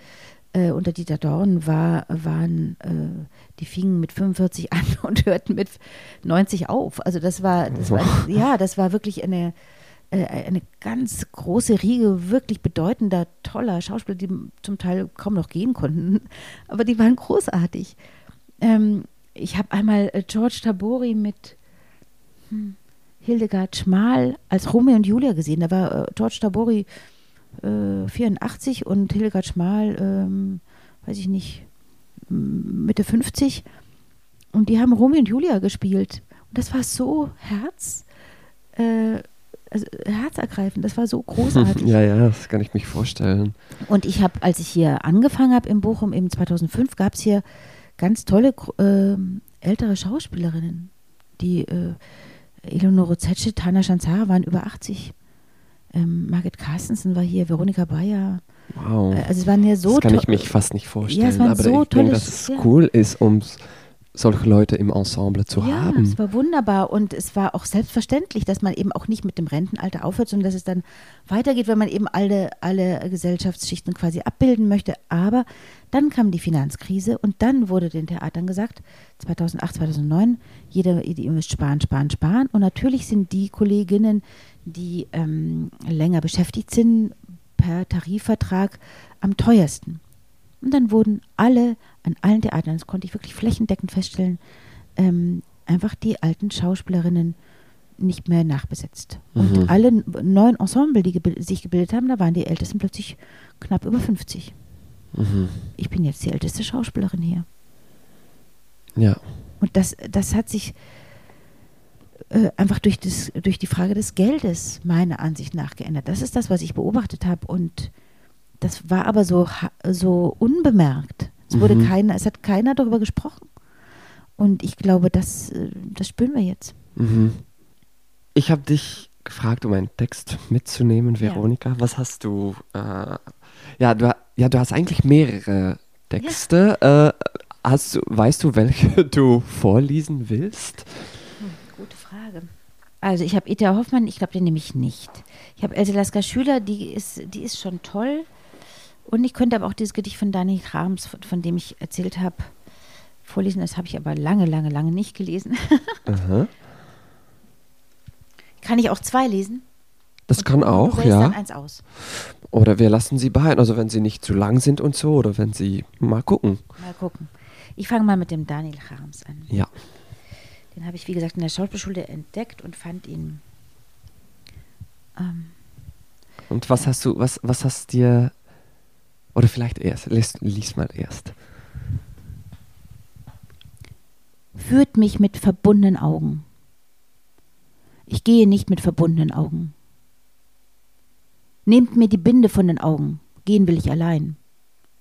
äh, unter Dieter Dorn war, waren, äh, die fingen mit 45 an und hörten mit 90 auf. Also das war, das war ja, das war wirklich eine eine ganz große Riege wirklich bedeutender, toller Schauspieler, die zum Teil kaum noch gehen konnten, aber die waren großartig. Ähm, ich habe einmal äh, George Tabori mit hm, Hildegard Schmal als Romeo und Julia gesehen. Da war äh, George Tabori äh, 84 und Hildegard Schmal, ähm, weiß ich nicht, Mitte 50. Und die haben Romeo und Julia gespielt. Und das war so herz. Äh, also herzergreifend. Das war so großartig. ja, ja, das kann ich mich vorstellen. Und ich habe, als ich hier angefangen habe in Bochum, eben 2005, gab es hier ganz tolle äh, ältere Schauspielerinnen. Die äh, Eleonore Zetsche, Tana Schanzara waren über 80. Ähm, Margit Carstensen war hier, Veronika Bayer. Wow. Äh, also es waren ja so Das kann ich mich fast nicht vorstellen. Ja, es waren aber so ich denke, dass es ja. cool ist, um solche Leute im Ensemble zu ja, haben. Ja, es war wunderbar und es war auch selbstverständlich, dass man eben auch nicht mit dem Rentenalter aufhört, sondern dass es dann weitergeht, wenn man eben alle, alle Gesellschaftsschichten quasi abbilden möchte. Aber dann kam die Finanzkrise und dann wurde den Theatern gesagt, 2008, 2009, jeder, ihr müsst sparen, sparen, sparen. Und natürlich sind die Kolleginnen, die ähm, länger beschäftigt sind, per Tarifvertrag am teuersten. Und dann wurden alle, an allen Theatern, das konnte ich wirklich flächendeckend feststellen, ähm, einfach die alten Schauspielerinnen nicht mehr nachbesetzt. Und mhm. alle neuen Ensemble, die gebild sich gebildet haben, da waren die Ältesten plötzlich knapp über 50. Mhm. Ich bin jetzt die älteste Schauspielerin hier. Ja. Und das, das hat sich äh, einfach durch, das, durch die Frage des Geldes meiner Ansicht nach geändert. Das ist das, was ich beobachtet habe. Und das war aber so, so unbemerkt. Es wurde mhm. keiner, es hat keiner darüber gesprochen. Und ich glaube, das, äh, das spüren wir jetzt. Mhm. Ich habe dich gefragt, um einen Text mitzunehmen, Veronika. Ja. Was hast du? Äh, ja, du? Ja, du hast eigentlich mehrere Texte. Ja. Äh, hast du, weißt du, welche du vorlesen willst? Hm, gute Frage. Also ich habe Ita Hoffmann, ich glaube, den nehme ich nicht. Ich habe Else Lasker Schüler, die ist, die ist schon toll. Und ich könnte aber auch dieses Gedicht von Dani Rams, von, von dem ich erzählt habe, vorlesen. Das habe ich aber lange, lange, lange nicht gelesen. Kann ich auch zwei lesen? Das und kann auch, ja. Dann eins aus. Oder wir lassen sie behalten, also wenn sie nicht zu lang sind und so, oder wenn sie mal gucken. Mal gucken. Ich fange mal mit dem Daniel Harms an. Ja. Den habe ich, wie gesagt, in der Schauspielschule entdeckt und fand ihn. Ähm, Und was hast du, was, was hast dir, oder vielleicht erst, lies, lies mal erst. führt mich mit verbundenen Augen. Ich gehe nicht mit verbundenen Augen. Nehmt mir die Binde von den Augen, gehen will ich allein.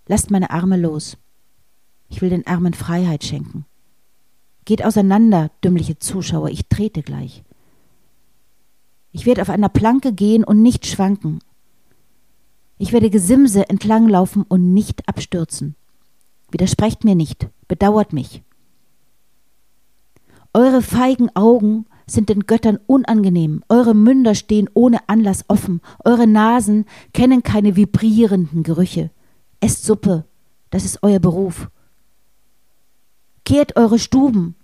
Lasst meine Arme los. Ich will den Armen Freiheit schenken. Geht auseinander, dümmliche Zuschauer, ich trete gleich. Ich werde auf einer Planke gehen und nicht schwanken. Ich werde Gesimse entlanglaufen und nicht abstürzen. Widersprecht mir nicht, bedauert mich. Eure feigen Augen sind den Göttern unangenehm, eure Münder stehen ohne Anlass offen, eure Nasen kennen keine vibrierenden Gerüche. Esst Suppe, das ist euer Beruf. Kehrt eure Stuben,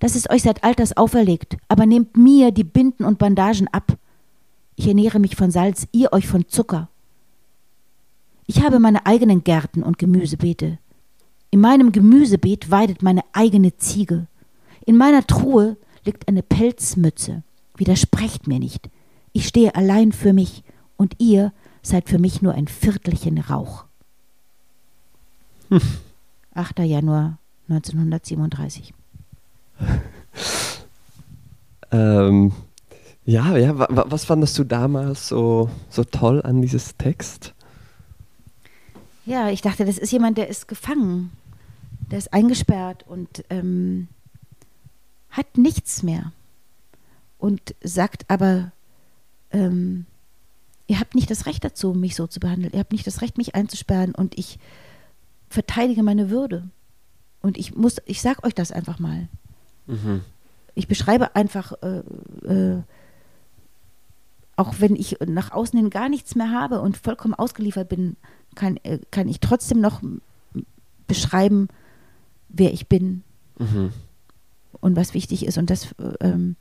das ist euch seit Alters auferlegt, aber nehmt mir die Binden und Bandagen ab. Ich ernähre mich von Salz, ihr euch von Zucker. Ich habe meine eigenen Gärten und Gemüsebeete. In meinem Gemüsebeet weidet meine eigene Ziege. In meiner Truhe liegt eine Pelzmütze. Widersprecht mir nicht. Ich stehe allein für mich und ihr seid für mich nur ein Viertelchen Rauch. 8. Januar 1937. Ähm, ja, ja, wa, wa, was fandest du damals so, so toll an dieses Text? Ja, ich dachte, das ist jemand, der ist gefangen. Der ist eingesperrt und ähm, hat nichts mehr. Und sagt aber, ähm, ihr habt nicht das Recht dazu, mich so zu behandeln. Ihr habt nicht das Recht, mich einzusperren und ich verteidige meine Würde. Und ich muss, ich sag euch das einfach mal. Mhm. Ich beschreibe einfach, äh, äh, auch wenn ich nach außen hin gar nichts mehr habe und vollkommen ausgeliefert bin, kann, äh, kann ich trotzdem noch beschreiben, wer ich bin Mhm. und was wichtig ist und das äh, ähm,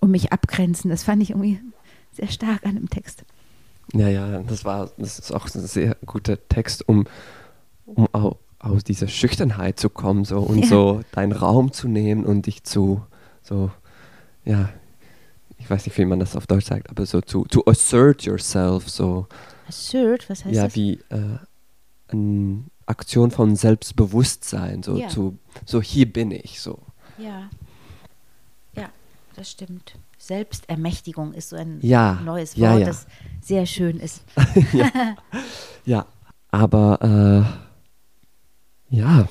und mich abgrenzen. Das fand ich irgendwie sehr stark an dem Text. Ja, ja, das war, das ist auch ein sehr guter Text, um, um au, aus dieser Schüchternheit zu kommen, so und Ja. so deinen Raum zu nehmen und dich zu, so, ja, ich weiß nicht, wie man das auf Deutsch sagt, aber so zu, to assert yourself, so, Assert, was heißt ja, das? wie äh, eine Aktion von Selbstbewusstsein, so Ja. zu, so hier bin ich, so. Ja. Ja, das stimmt. Selbstermächtigung ist so ein Ja, neues ja, Wort, ja. das sehr schön ist. Ja, aber äh, ja,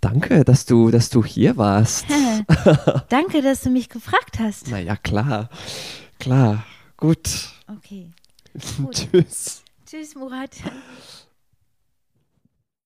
danke, dass du, dass du hier warst. Danke, dass du mich gefragt hast. Na ja, klar, klar, gut. Okay. Gut. Tschüss. Tschüss, Murat.